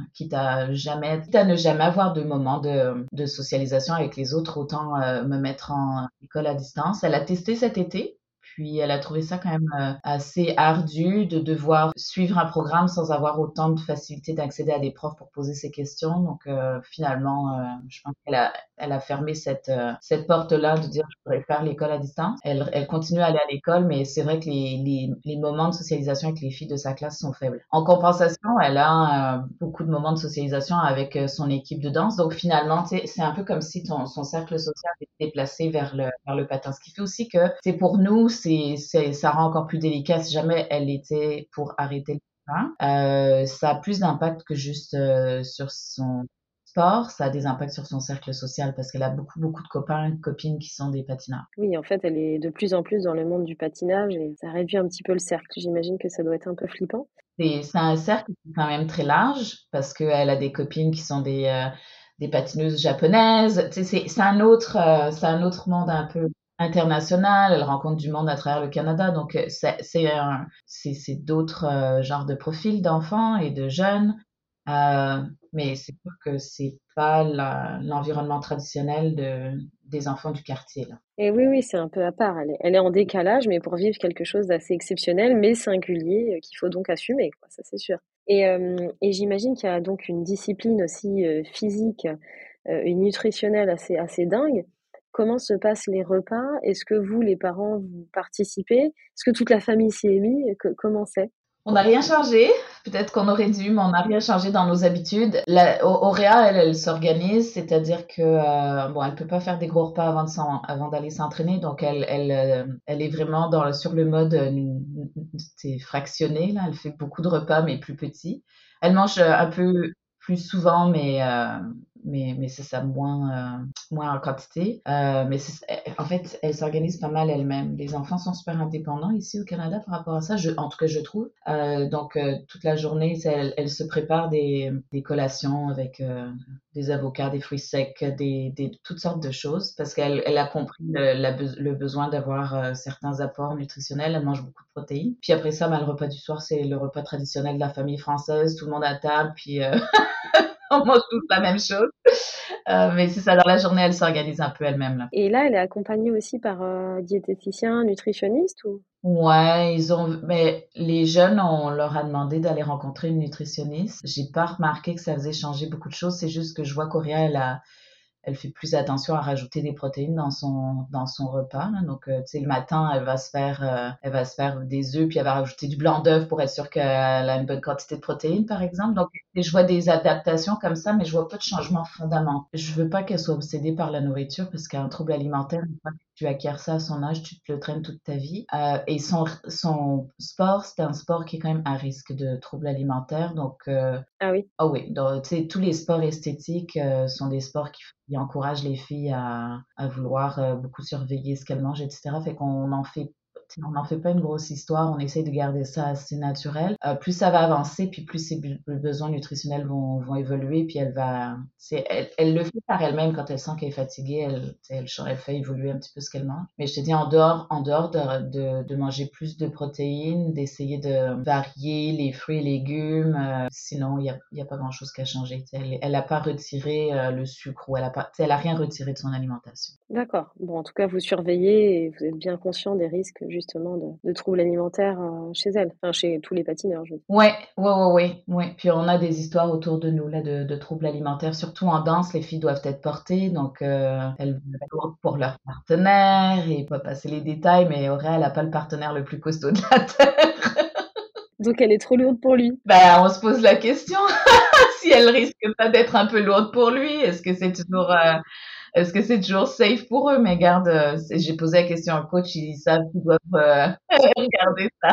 jamais, ne jamais avoir de moment de, de socialisation avec les autres, autant euh, me mettre en école à distance. Elle a testé cet été. Puis elle a trouvé ça quand même assez ardu de devoir suivre un programme sans avoir autant de facilité d'accéder à des profs pour poser ses questions. Donc finalement, je pense qu'elle a, elle a fermé cette, euh, cette porte-là de dire je pourrais faire l'école à distance. Elle, elle continue à aller à l'école, mais c'est vrai que les, les, les, moments de socialisation avec les filles de sa classe sont faibles. En compensation, elle a euh, beaucoup de moments de socialisation avec euh, son équipe de danse. Donc finalement, c'est un peu comme si ton, son cercle social était déplacé vers le, vers le patin. Ce qui fait aussi que c'est pour nous, c'est ça rend encore plus délicat si jamais elle était pour arrêter le patin. Euh, ça a plus d'impact que juste sur son sport, ça a des impacts sur son cercle social parce qu'elle a beaucoup, beaucoup de copains et de copines qui sont des patineurs. Oui, en fait, elle est de plus en plus dans le monde du patinage et ça réduit un petit peu le cercle. J'imagine que ça doit être un peu flippant. C'est un cercle quand même très large parce qu'elle a des copines qui sont des, euh, des patineuses japonaises. C'est un, autre, euh, c'est un autre monde un peu international, elle rencontre du monde à travers le Canada, donc euh, c'est d'autres genres de profils d'enfants et de jeunes. Euh, mais c'est sûr que c'est pas l'environnement traditionnel de, des enfants du quartier. Là. Et oui, oui, c'est un peu à part. Elle est, en décalage, mais pour vivre quelque chose d'assez exceptionnel, mais singulier, euh, qu'il faut donc assumer, ça c'est sûr. Et, euh, et j'imagine qu'il y a donc une discipline aussi physique une nutritionnelle assez, assez dingue. Comment se passent les repas? Est-ce que vous, les parents, vous participez? Est-ce que toute la famille s'y est mise Comment c'est? On n'a rien changé. Peut-être qu'on aurait dû, mais on n'a rien changé dans nos habitudes. La, Auréa, elle, elle s'organise, c'est-à-dire que euh, bon, elle peut pas faire des gros repas avant, de d'aller s'entraîner, donc elle, elle, euh, elle est vraiment sur le mode euh, c'est fractionné là. Elle fait beaucoup de repas, mais plus petits. Elle mange un peu plus souvent, mais mais, mais c'est ça, moins, euh, moins en quantité. Euh, mais en fait, elle s'organise pas mal elle-même. Les enfants sont super indépendants ici au Canada par rapport à ça, je, en tout cas, je trouve. Euh, donc, euh, toute la journée, elle, elle, se prépare des, des collations avec euh, des avocats, des fruits secs, des, des, toutes sortes de choses parce qu'elle elle a compris le, le besoin d'avoir euh, certains apports nutritionnels. Elle mange beaucoup de protéines. Puis après ça, ben, le repas du soir, c'est le repas traditionnel de la famille française. Tout le monde à table, puis... on mange tous la même chose. Euh, mais c'est ça, dans la journée, elle s'organise un peu elle-même. Et là, elle est accompagnée aussi par un diététicien, nutritionniste ou? Ouais, ils ont, mais les jeunes, on leur a demandé d'aller rencontrer une nutritionniste. J'ai pas remarqué que ça faisait changer beaucoup de choses. C'est juste que je vois qu'Auréa, elle a, elle fait plus attention à rajouter des protéines dans son dans son repas. Donc, euh, tu sais, le matin, elle va se faire euh, elle va se faire des œufs puis elle va rajouter du blanc d'œuf pour être sûre qu'elle a une bonne quantité de protéines, par exemple. Donc, je vois des adaptations comme ça, mais je vois pas de changement fondamental. Je veux pas qu'elle soit obsédée par la nourriture parce qu'un trouble alimentaire, tu acquiers ça à son âge, tu te le traînes toute ta vie. Euh, et son, son sport, c'est un sport qui est quand même à risque de troubles alimentaires. Donc, euh, ah oui. Ah oui, donc, tous les sports esthétiques euh, sont des sports qui, qui, encouragent les filles à, à vouloir beaucoup surveiller ce qu'elles mangent, etc. Fait qu'on en fait on n'en fait pas une grosse histoire, on essaye de garder ça assez naturel. Euh, plus ça va avancer, puis plus ses besoins nutritionnels vont, vont évoluer, puis elle va, elle, elle, le fait par elle-même quand elle sent qu'elle est fatiguée, elle, elle, fait évoluer un petit peu ce qu'elle mange. Mais je te dis, en dehors, en dehors de, de, manger plus de protéines, d'essayer de varier les fruits et légumes, euh, sinon il n'y a, a pas grand-chose qu'à changer. elle n'a pas retiré euh, le sucre ou elle n'a rien retiré de son alimentation. D'accord. Bon, en tout cas, vous surveillez et vous êtes bien conscient des risques de, troubles alimentaires euh, chez elle, enfin chez tous les patineurs. Je veux Ouais, ouais, ouais, ouais, ouais. Puis on a des histoires autour de nous là de, troubles alimentaires, surtout en danse. Les filles doivent être portées, donc euh, elles vont pour leur partenaire et pas passer les détails, mais Auréa, elle n'a pas le partenaire le plus costaud de la terre. donc elle est trop lourde pour lui. Ben, on se pose la question si elle risque pas d'être un peu lourde pour lui. Est-ce que c'est toujours euh, est-ce que c'est toujours safe pour eux? Mais garde, euh, j'ai posé la question au coach, ils savent qu'ils doivent euh, regarder ça.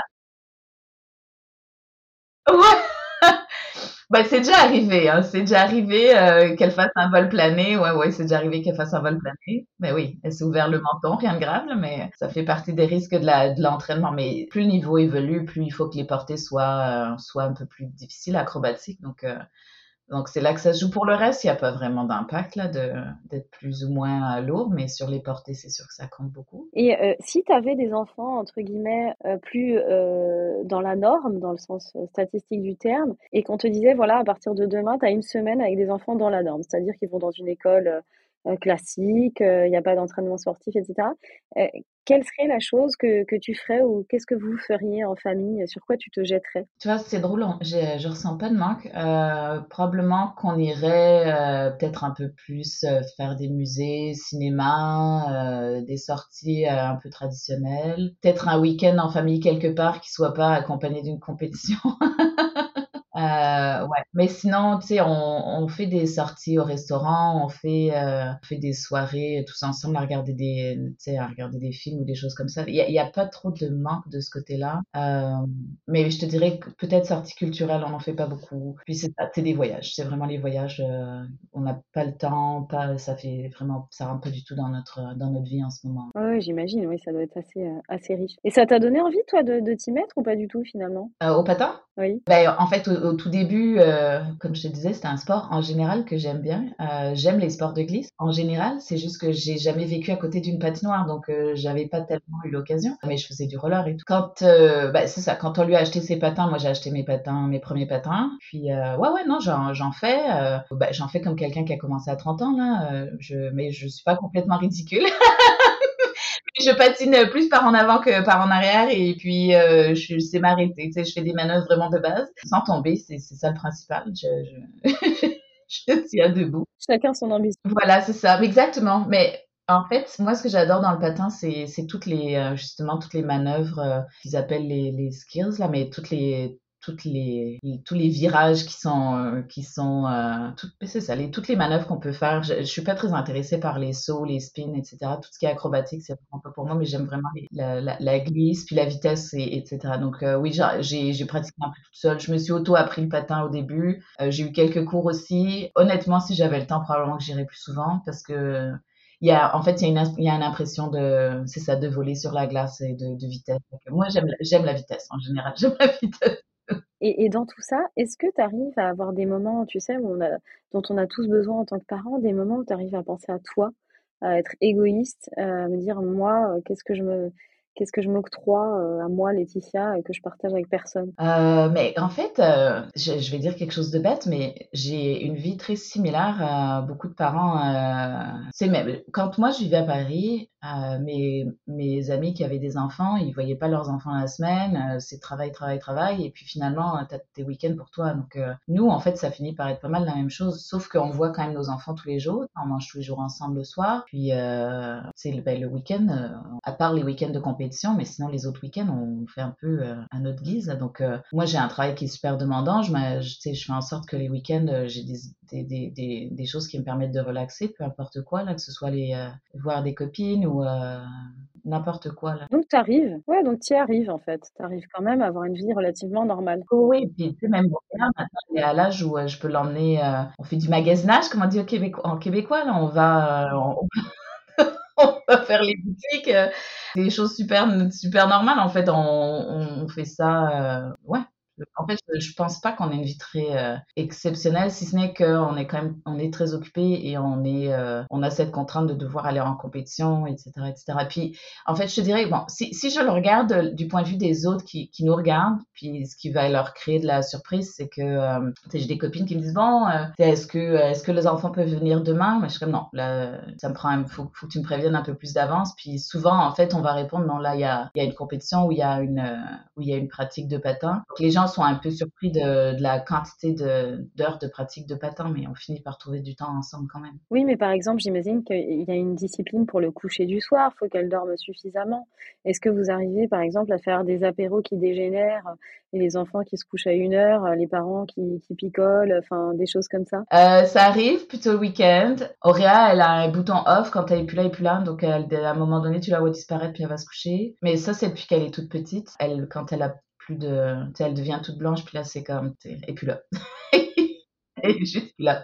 Ouais. bah, c'est déjà arrivé, hein. C'est déjà arrivé euh, qu'elle fasse un vol plané. Ouais, ouais, c'est déjà arrivé qu'elle fasse un vol plané. Mais oui, elle s'est ouvert le menton, rien de grave, mais ça fait partie des risques de de l'entraînement. Mais plus le niveau évolue, plus il faut que les portées soient soient un peu plus difficiles, acrobatiques. Donc donc, c'est là que ça se joue. Pour le reste, il n'y a pas vraiment d'impact là d'être plus ou moins lourd, mais sur les portées, c'est sûr que ça compte beaucoup. Et euh, si tu avais des enfants, entre guillemets, euh, plus euh, dans la norme, dans le sens statistique du terme, et qu'on te disait, voilà, à partir de demain, tu as une semaine avec des enfants dans la norme, c'est-à-dire qu'ils vont dans une école euh, classique, euh, il n'y a pas d'entraînement sportif, etc. Euh, quelle serait la chose que, que tu ferais ou qu'est-ce que vous feriez en famille? Sur quoi tu te jetterais? Tu vois, c'est drôle, je, ressens pas de manque. Euh, probablement qu'on irait euh, peut-être un peu plus faire des musées, cinéma, euh, des sorties un peu traditionnelles. Peut-être un week-end en famille quelque part qui soit pas accompagné d'une compétition. Euh, ouais. Mais sinon, tu sais, on, on fait des sorties au restaurant, on fait, euh, on fait des soirées tous ensemble à regarder des, à regarder des films ou des choses comme ça. Il y a, pas trop de manque de ce côté-là. Euh, mais je te dirais que peut-être sorties culturelles, on n'en fait pas beaucoup. Puis c'est des voyages. C'est vraiment les voyages. euh, on n'a pas le temps, pas, ça fait vraiment, ça rentre pas du tout dans notre, dans notre vie en ce moment. Ah ouais, j'imagine, oui, ça doit être assez, euh, assez riche. Et ça t'a donné envie, toi, de, de t'y mettre ou pas du tout, finalement? Euh, au patin? Oui. Ben, en fait, au, au tout début, euh, comme je te disais, c'était un sport en général que j'aime bien. Euh, j'aime les sports de glisse. En général, c'est juste que j'ai jamais vécu à côté d'une patinoire, donc euh, j'avais pas tellement eu l'occasion. Mais je faisais du roller et tout. Quand, euh, ben, c'est ça, quand on lui a acheté ses patins, moi j'ai acheté mes patins, mes premiers patins. Puis euh, ouais, ouais, non, j'en, fais. Euh, ben, j'en fais comme quelqu'un qui a commencé à 30 ans là. Je, mais je suis pas complètement ridicule. Je patine plus par en avant que par en arrière et puis euh, je sais m'arrêter. Tu sais, je fais des manœuvres vraiment de base sans tomber, c'est c'est ça le principal. Je, je, je tiens debout. Chacun son ambition. Voilà, c'est ça, exactement. Mais en fait, moi, ce que j'adore dans le patin, c'est c'est toutes les euh, justement toutes les manœuvres euh, qu'ils appellent les les skills là, mais toutes les toutes les, tous les virages qui sont euh, qui sont euh, c'est ça, les, toutes les manœuvres qu'on peut faire. Je, je suis pas très intéressée par les sauts, les spins, etc. Tout ce qui est acrobatique, c'est vraiment pas pour moi, mais j'aime vraiment la, glisse puis la vitesse et etc. Donc euh, oui, j'ai pratiqué un peu toute seule. Je me suis auto appris le patin au début. J'ai eu quelques cours aussi. Honnêtement, si j'avais le temps, probablement que j'irais plus souvent parce que il y a, en fait, il y a une, il y a une impression de, c'est ça, de voler sur la glace et de, vitesse. Moi, j'aime, j'aime la vitesse en général. J'aime la vitesse. Et, dans tout ça, est-ce que tu arrives à avoir des moments, tu sais, dont on a tous besoin en tant que parents, des moments où tu arrives à penser à toi, à être égoïste, à me dire, moi, euh, qu'est-ce que je me, qu'est-ce que je m'octroie euh, à moi, Laetitia, et que je partage avec personne? Euh, mais en fait, euh, je, vais dire quelque chose de bête, mais j'ai une vie très similaire à beaucoup de parents. C'est même quand moi je vivais à Paris, mes amis qui avaient des enfants, ils voyaient pas leurs enfants la semaine, c'est travail, travail, travail, et puis finalement t'as tes week-ends pour toi. Donc nous, en fait, ça finit par être pas mal la même chose, sauf qu'on voit quand même nos enfants tous les jours, on mange tous les jours ensemble le soir, puis c'est le, ben, le week-end, à part les week-ends de compétition, mais sinon les autres week-ends, on fait un peu euh, à notre guise. Donc euh, moi, j'ai un travail qui est super demandant. Je, je, je fais en sorte que les week-ends, euh, j'ai des, des, des, des, des choses qui me permettent de relaxer, peu importe quoi, là, que ce soit les voir des copines ou n'importe quoi. Là. Donc tu arrives, ouais, donc tu y arrives en fait. Tu arrives quand même à avoir une vie relativement normale. Oh oui, puis tu sais, même père, maintenant, il est à l'âge où euh, je peux l'emmener, euh, on fait du magasinage, comme on dit au en québécois, là, on va, euh, on, on va faire les boutiques, euh, des choses super, normales, en fait, on fait ça, euh, ouais. En fait, je pense pas qu'on ait une vie très euh, exceptionnelle, si ce n'est qu'on est quand même, on est très occupé et on est, euh, on a cette contrainte de devoir aller en compétition, etc., etc. Puis, en fait, je te dirais, bon, si, si je le regarde du point de vue des autres qui, qui nous regardent, puis ce qui va leur créer de la surprise, c'est que, euh, j'ai des copines qui me disent, bon, est-ce que, est-ce que les enfants peuvent venir demain? Mais je suis comme, non, là, ça me prend, faut, faut que tu me préviennes un peu plus d'avance. Puis souvent, en fait, on va répondre, non, là, il y a, y a une compétition où il y a une, où il y a une pratique de patin. Les gens sont un peu surpris de, de la quantité de, d'heures de pratique de patin, mais on finit par trouver du temps ensemble quand même. Oui, mais par exemple, j'imagine qu'il y a une discipline pour le coucher du soir, faut qu'elle dorme suffisamment. Est-ce que vous arrivez, par exemple, à faire des apéros qui dégénèrent et les enfants qui se couchent à une heure, les parents qui, qui picolent, enfin des choses comme ça? Euh, ça arrive plutôt le week-end. Auréa, elle a un bouton off quand elle est plus là et plus là, donc elle, à un moment donné, tu la vois disparaître puis elle va se coucher. Mais ça, c'est depuis qu'elle est toute petite. Elle, quand elle a plus de, elle devient toute blanche puis là, c'est comme, et puis là, et juste là.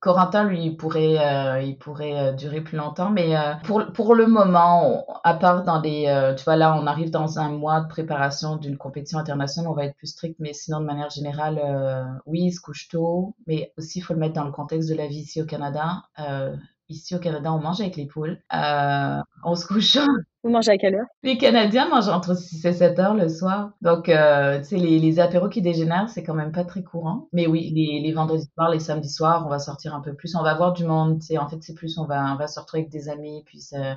Corentin, lui, il pourrait, euh, il pourrait euh, durer plus longtemps, mais euh, pour, pour le moment, à part dans les, tu vois, là, on arrive dans un mois de préparation d'une compétition internationale, on va être plus strict, mais sinon, de manière générale, oui, il se couche tôt, mais aussi, il faut le mettre dans le contexte de la vie ici au Canada. Ici au Canada, on mange avec les poules, on se couche Vous mangez à quelle heure? les Canadiens mangent entre 6 et 7 heures le soir. Donc, euh, tu sais, les, les apéros qui dégénèrent, c'est quand même pas très courant. Mais oui, les, les vendredis soirs, les samedis soirs, on va sortir un peu plus. On va voir du monde. Tu sais, en fait, c'est plus, on va, on va se retrouver avec des amis. Puis, c'est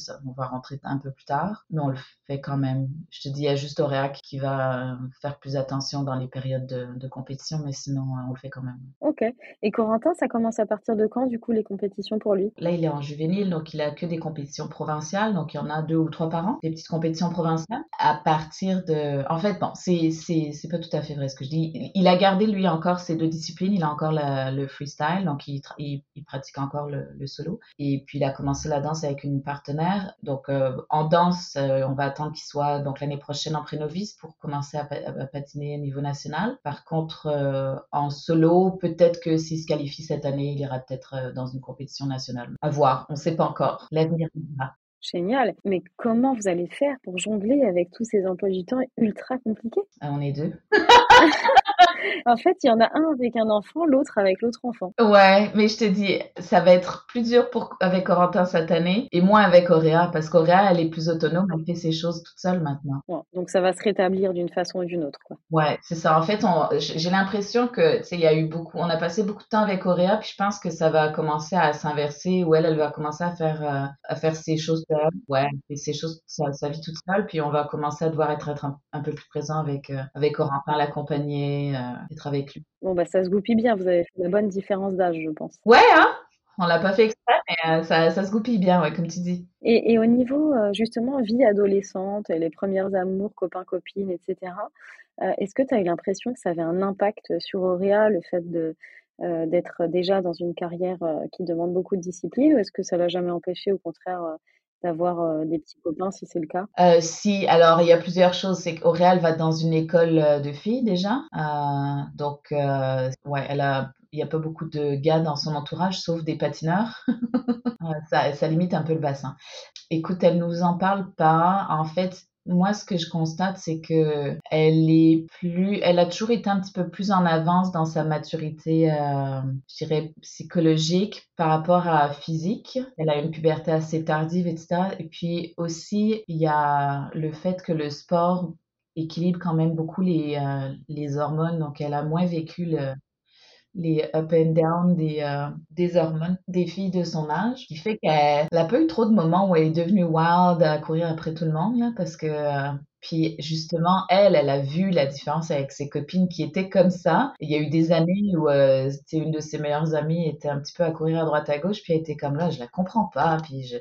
ça, on va rentrer un peu plus tard. Mais on le fait quand même. Je te dis, il y a juste Auréac qui va faire plus attention dans les périodes de, de compétition. Mais sinon, euh, on le fait quand même. Ok. Et Corentin, ça commence à partir de quand, du coup, les compétitions pour lui? Là, il est en juvénile, donc il a que des compétitions provinciales. Donc, il y en a deux ou trois par an, des petites compétitions provinciales. À partir de, en fait, bon, c'est c'est pas tout à fait vrai ce que je dis. Il a gardé lui encore ces deux disciplines. Il a encore le freestyle, donc il, il, pratique encore le, solo. Et puis il a commencé la danse avec une partenaire. Donc euh, en danse, euh, on va attendre qu'il soit donc l'année prochaine en pré-novice pour commencer à, patiner au niveau national. Par contre, euh, en solo, peut-être que s'il se qualifie cette année, il ira peut-être dans une compétition nationale. À voir, on ne sait pas encore. L'avenir dira. Génial. Mais comment vous allez faire pour jongler avec tous ces emplois du temps ultra compliqués? Ah, On est deux. en fait, il y en a un avec un enfant, l'autre avec l'autre enfant. Ouais, mais je te dis, ça va être plus dur pour, avec Corentin cette année et moins avec Auréa parce qu'Auréa, elle est plus autonome, elle fait ses choses toute seule maintenant. donc ça va se rétablir d'une façon ou d'une autre. Quoi. Ouais, c'est ça. En fait, j'ai l'impression que, tu sais, il y a eu beaucoup, on a passé beaucoup de temps avec Auréa, puis je pense que ça va commencer à s'inverser où elle, elle va commencer à faire, euh, à faire ses choses seule. Ouais, et ses choses, sa, sa, vie toute seule, puis on va commencer à devoir être, être un, peu plus présent avec, euh, avec Corentin, l'accompagner. Euh, être avec lui. Bon, bah, ça se goupille bien. Vous avez fait la bonne différence d'âge, je pense. Ouais, hein on l'a pas fait exprès, mais euh, ça, ça, se goupille bien, ouais, comme tu dis. Et, et au niveau, euh, justement, vie adolescente, les premières amours, copains, copines, etc., est-ce que tu as eu l'impression que ça avait un impact sur Auréa, le fait de, d'être déjà dans une carrière qui demande beaucoup de discipline, ou est-ce que ça l'a jamais empêché, au contraire, d'avoir euh, des petits copains si c'est le cas? Euh, Si, alors il y a plusieurs choses. C'est qu'Auréal va dans une école euh, de filles déjà. Donc, ouais, elle a, il n'y a pas beaucoup de gars dans son entourage, sauf des patineurs. ça, ça limite un peu le bassin. Écoute, elle nous en parle pas. En fait, moi, ce que je constate, c'est que elle est plus, elle a toujours été un petit peu plus en avance dans sa maturité, euh, je dirais psychologique par rapport à physique. Elle a une puberté assez tardive, etc. Et puis aussi, il y a le fait que le sport équilibre quand même beaucoup les, euh, les hormones. Donc, elle a moins vécu le, les up and down des, euh, des hormones des filles de son âge, qui fait qu'elle n'a pas eu trop de moments où elle est devenue wild à courir après tout le monde, parce que euh, puis justement, elle, elle a vu la différence avec ses copines qui étaient comme ça. Il y a eu des années où euh, une de ses meilleures amies était un petit peu à courir à droite à gauche, puis elle était comme là, je la comprends pas, puis je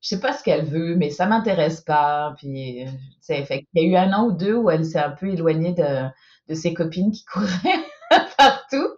je sais pas ce qu'elle veut, mais ça m'intéresse pas. Puis, fait il y a eu un an ou deux où elle s'est un peu éloignée de, de ses copines qui couraient partout.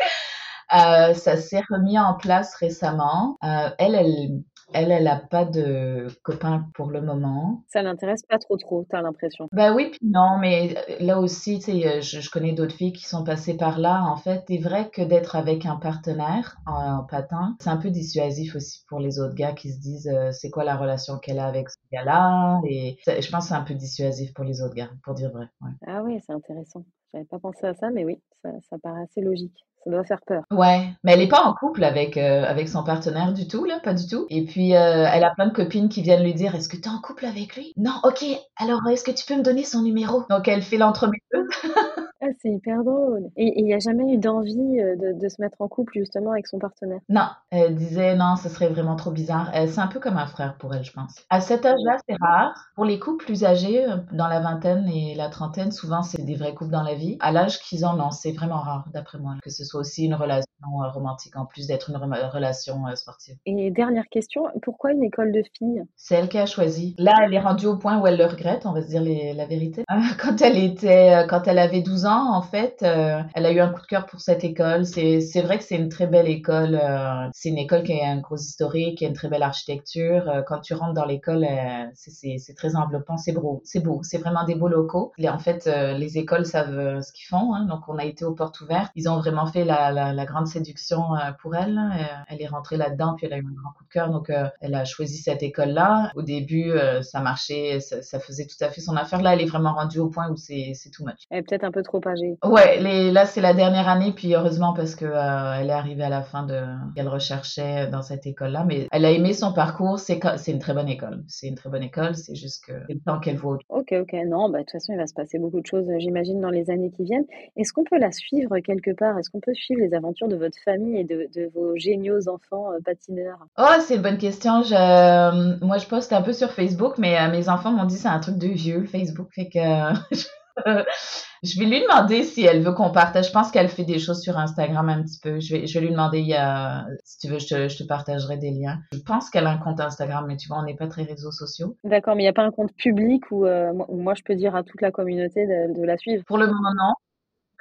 Euh, ça s'est remis en place récemment. Euh, elle, elle, elle, elle a pas de copain pour le moment. Ça l'intéresse pas trop trop, t'as l'impression? Bah oui, puis non, mais euh, là aussi, tu sais, je, je, connais d'autres filles qui sont passées par là. En fait, c'est vrai que d'être avec un partenaire en, patin, c'est un peu dissuasif aussi pour les autres gars qui se disent c'est quoi la relation qu'elle a avec ce gars-là? Et je pense que c'est un peu dissuasif pour les autres gars, pour dire vrai. Ouais. Ah oui, c'est intéressant. J'avais pas pensé à ça, mais oui, ça, ça paraît assez logique. Ça doit faire peur. Ouais, mais elle est pas en couple avec euh, avec son partenaire du tout là, pas du tout. Et puis euh, elle a plein de copines qui viennent lui dire est-ce que tu es en couple avec lui? Non, ok. Alors est-ce que tu peux me donner son numéro? Donc elle fait l'entremetteuse. C'est hyper drôle. Et il n'y a jamais eu d'envie euh, de, de, se mettre en couple justement avec son partenaire? Non, elle disait non, ce serait vraiment trop bizarre. C'est un peu comme un frère pour elle, je pense. À cet âge-là, c'est rare. Pour les couples plus âgés, euh, dans la vingtaine et la trentaine, souvent c'est des vrais couples dans la vie. À l'âge qu'ils en ont, c'est vraiment rare, d'après moi, que ce soit aussi une relation euh, romantique en plus d'être une relation sportive. Et dernière question, pourquoi une école de filles? C'est elle qui a choisi. Là, elle est rendue au point où elle le regrette, on va se dire les, la vérité. Quand elle était, quand elle avait 12 ans, en fait, euh, elle a eu un coup de cœur pour cette école. C'est vrai que c'est une très belle école. Euh, c'est une école qui a un gros historique, qui a une très belle architecture. Euh, quand tu rentres dans l'école, c'est très enveloppant, c'est beau, c'est beau, c'est vraiment des beaux locaux. Et en fait, les écoles savent ce qu'ils font. Hein. donc, on a été aux portes ouvertes. Ils ont vraiment fait la, la, la grande séduction pour elle. elle est rentrée là-dedans, puis elle a eu un grand coup de cœur. Donc, elle a choisi cette école-là. Au début, ça marchait, ça, ça, faisait tout à fait son affaire. Là, elle est vraiment rendue au point où c'est tout much. Elle est peut-être un peu trop Ouais, les, là c'est la dernière année, puis heureusement parce que euh, elle est arrivée à la fin de qu'elle recherchait dans cette école-là, mais elle a aimé son parcours. C'est c'est une très bonne école. C'est une très bonne école. C'est juste que le temps qu'elle vaut. Ok, ok, non, bah de toute façon il va se passer beaucoup de choses, j'imagine, dans les années qui viennent. Est-ce qu'on peut la suivre quelque part? Est-ce qu'on peut suivre les aventures de votre famille et de, de vos géniaux enfants euh, patineurs? Oh, c'est une bonne question. Je, euh, moi, je poste un peu sur Facebook, mais mes enfants m'ont dit c'est un truc de vieux, Facebook, fait que je vais lui demander si elle veut qu'on partage. Je pense qu'elle fait des choses sur Instagram un petit peu. Je vais, je vais lui demander, il y a, si tu veux, je te, je te partagerai des liens. Je pense qu'elle a un compte Instagram, mais tu vois, on n'est pas très réseaux sociaux. D'accord, mais il n'y a pas un compte public où, euh, où, moi je peux dire à toute la communauté de, de la suivre? Pour le moment, non.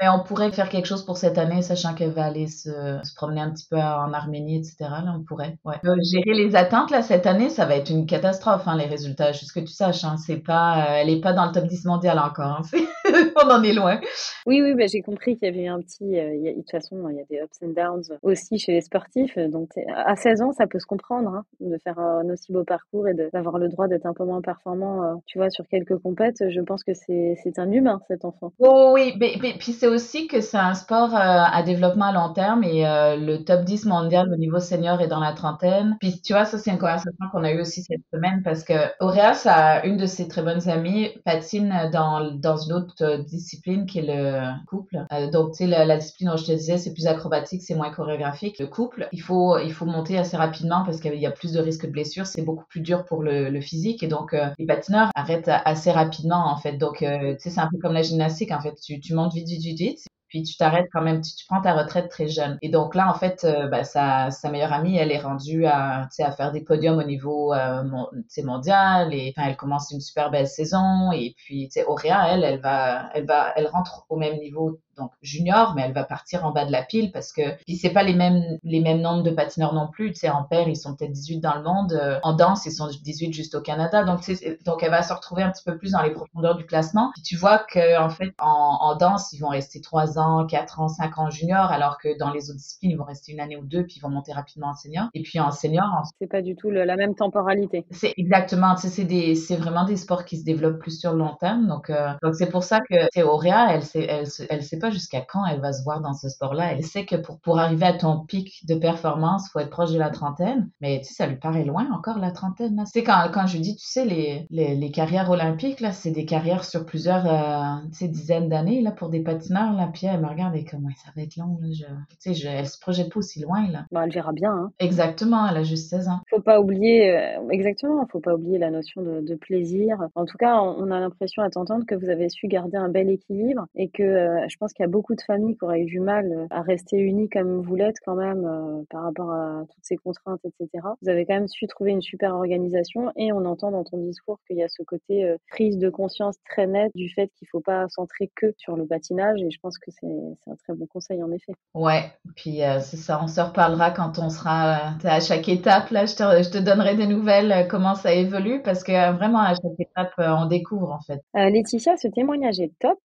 Mais on pourrait faire quelque chose pour cette année, sachant qu'elle va aller se, se, promener un petit peu en Arménie, etc. Là, on pourrait. Euh, gérer les attentes là cette année, ça va être une catastrophe. Hein, les résultats, juste que tu saches. Hein, c'est pas, euh, elle est pas dans le top 10 mondial encore. Hein, on en est loin. Oui, oui, bah, j'ai compris qu'il y avait un petit. Euh, de toute façon, il y a des ups and downs aussi chez les sportifs. Donc, à 16 ans, ça peut se comprendre hein, de faire un aussi beau parcours et d'avoir le droit d'être un peu moins performant. Euh, tu vois, sur quelques compètes, je pense que c'est un humain cet enfant. Oh oui, mais, mais puis c'est aussi que c'est un sport euh, à développement à long terme et le top 10 mondial au niveau senior est dans la trentaine. Puis tu vois, ça c'est une conversation qu'on a eue aussi cette semaine parce que Auréas a une de ses très bonnes amies patine dans, dans une autre discipline qui est le couple. Euh, donc tu sais, la, discipline dont je te disais, c'est plus acrobatique, c'est moins chorégraphique. Le couple, il faut, il faut monter assez rapidement parce qu'il y a plus de risques de blessures, c'est beaucoup plus dur pour le, physique et donc les patineurs arrêtent assez rapidement en fait. Donc tu sais, c'est un peu comme la gymnastique en fait, tu, tu montes vite, vite, vite, vite puis tu t'arrêtes quand même, tu, tu, prends ta retraite très jeune. Et donc là, en fait, euh, bah, sa, sa meilleure amie, elle est rendue à, à faire des podiums au niveau euh, mon, mondial. Et elle commence une super belle saison. Et puis, Auréa, elle, elle va, elle va, elle rentre au même niveau donc junior, mais elle va partir en bas de la pile parce que puis c'est pas les mêmes les mêmes nombres de patineurs non plus. Tu sais, en paire ils sont peut-être 18 dans le monde, euh, en danse ils sont 18 juste au Canada. Donc donc elle va se retrouver un petit peu plus dans les profondeurs du classement. Puis tu vois que en fait en, en danse ils vont rester 3 ans, 4 ans, 5 ans junior, alors que dans les autres disciplines ils vont rester une année ou deux puis ils vont monter rapidement en senior. Et puis en senior, c'est pas du tout le, la même temporalité. C'est exactement. Tu sais, c'est des c'est vraiment des sports qui se développent plus sur le long terme. Donc euh, donc c'est pour ça que c'est Auréa, elle elle, elle, elle sait pas jusqu'à quand elle va se voir dans ce sport-là. Elle sait que pour, pour arriver à ton pic de performance, faut être proche de la trentaine. Mais tu sais, ça lui paraît loin encore la trentaine. C'est quand, quand je dis, tu sais, les, les, les carrières olympiques, là, c'est des carrières sur plusieurs euh, dizaines d'années là, pour des patineurs. Là. Puis elle me regarde et comme, ça va être long. Là, je, tu sais, elle se projette pas aussi loin. Là. Bah, elle verra bien. Hein. Exactement, elle a juste 16 ans. Faut pas oublier, euh, exactement, faut pas oublier la notion de, de plaisir. En tout cas, on, on a l'impression à t'entendre que vous avez su garder un bel équilibre et que euh, je pense qu'il y a beaucoup de familles qui auraient eu du mal euh, à rester unies comme vous l'êtes quand même euh, par rapport à toutes ces contraintes, etc. Vous avez quand même su trouver une super organisation et on entend dans ton discours qu'il y a ce côté euh, prise de conscience très nette du fait qu'il faut pas centrer que sur le patinage et je pense que c'est un très bon conseil en effet. Ouais, puis euh, c'est ça, on se reparlera quand on sera à chaque étape. Là, je te, je te donnerai des nouvelles, comment ça évolue parce que vraiment à chaque étape, on découvre en fait. Laetitia, ce témoignage est top.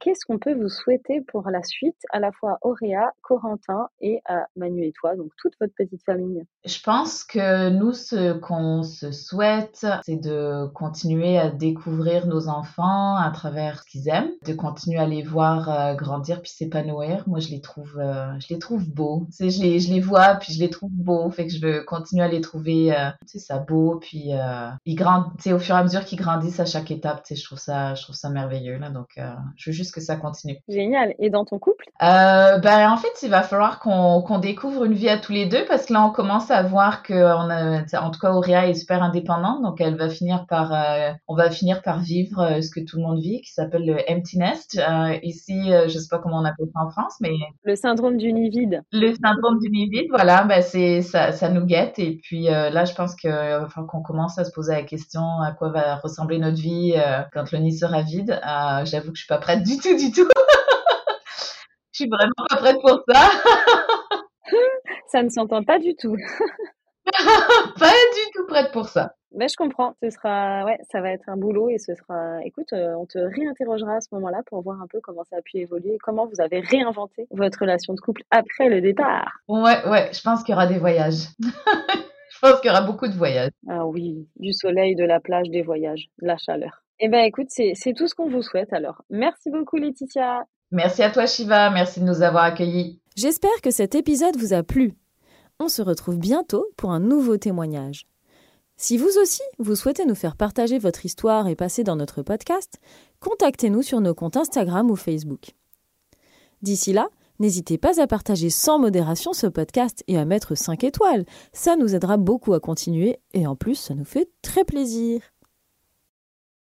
Qu'est-ce qu'on peut vous souhaiter pour la suite, à la fois Auréa, Corentin et à Manu et toi, donc toute votre petite famille Je pense que nous, ce qu'on se souhaite, c'est de continuer à découvrir nos enfants à travers ce qu'ils aiment, de continuer à les voir euh, grandir puis s'épanouir. Moi, je les trouve, euh, je les trouve beaux. Je les, je les vois puis je les trouve beaux, fait que je veux continuer à les trouver, euh, tu sais, ça beau puis euh, ils grandissent, au fur et à mesure qu'ils grandissent à chaque étape, tu sais, je trouve ça, je trouve ça merveilleux là. Donc, je veux juste que ça continue. Génial. Et dans ton couple? Euh, ben, en fait, il va falloir qu'on découvre une vie à tous les deux parce que là, on commence à voir que on a, en tout cas, Auréa est super indépendante, donc elle va finir par, euh, on va finir par vivre euh, ce que tout le monde vit, qui s'appelle le empty nest. Ici, je sais pas comment on appelle ça en France, mais le syndrome du nid vide. Le syndrome du nid vide, voilà, ben c'est ça, ça nous guette et puis là, je pense que va falloir qu'on commence à se poser la question à quoi va ressembler notre vie quand le nid sera vide. J'avoue que je suis pas prête du tout, du tout. Je suis vraiment pas prête pour ça. ça ne s'entend pas du tout. pas du tout prête pour ça. Mais je comprends. Ce sera, ouais, ça va être un boulot et ce sera. Écoute, euh, on te réinterrogera à ce moment-là pour voir un peu comment ça a pu évoluer, comment vous avez réinventé votre relation de couple après le départ. Ouais, ouais. Je pense qu'il y aura des voyages. je pense qu'il y aura beaucoup de voyages. Ah oui, du soleil, de la plage, des voyages, de la chaleur. Eh ben, écoute, c'est tout ce qu'on vous souhaite alors. Merci beaucoup, Laetitia. Merci à toi Shiva, merci de nous avoir accueillis. J'espère que cet épisode vous a plu. On se retrouve bientôt pour un nouveau témoignage. Si vous aussi, vous souhaitez nous faire partager votre histoire et passer dans notre podcast, contactez-nous sur nos comptes Instagram ou Facebook. D'ici là, n'hésitez pas à partager sans modération ce podcast et à mettre 5 étoiles. Ça nous aidera beaucoup à continuer et en plus, ça nous fait très plaisir.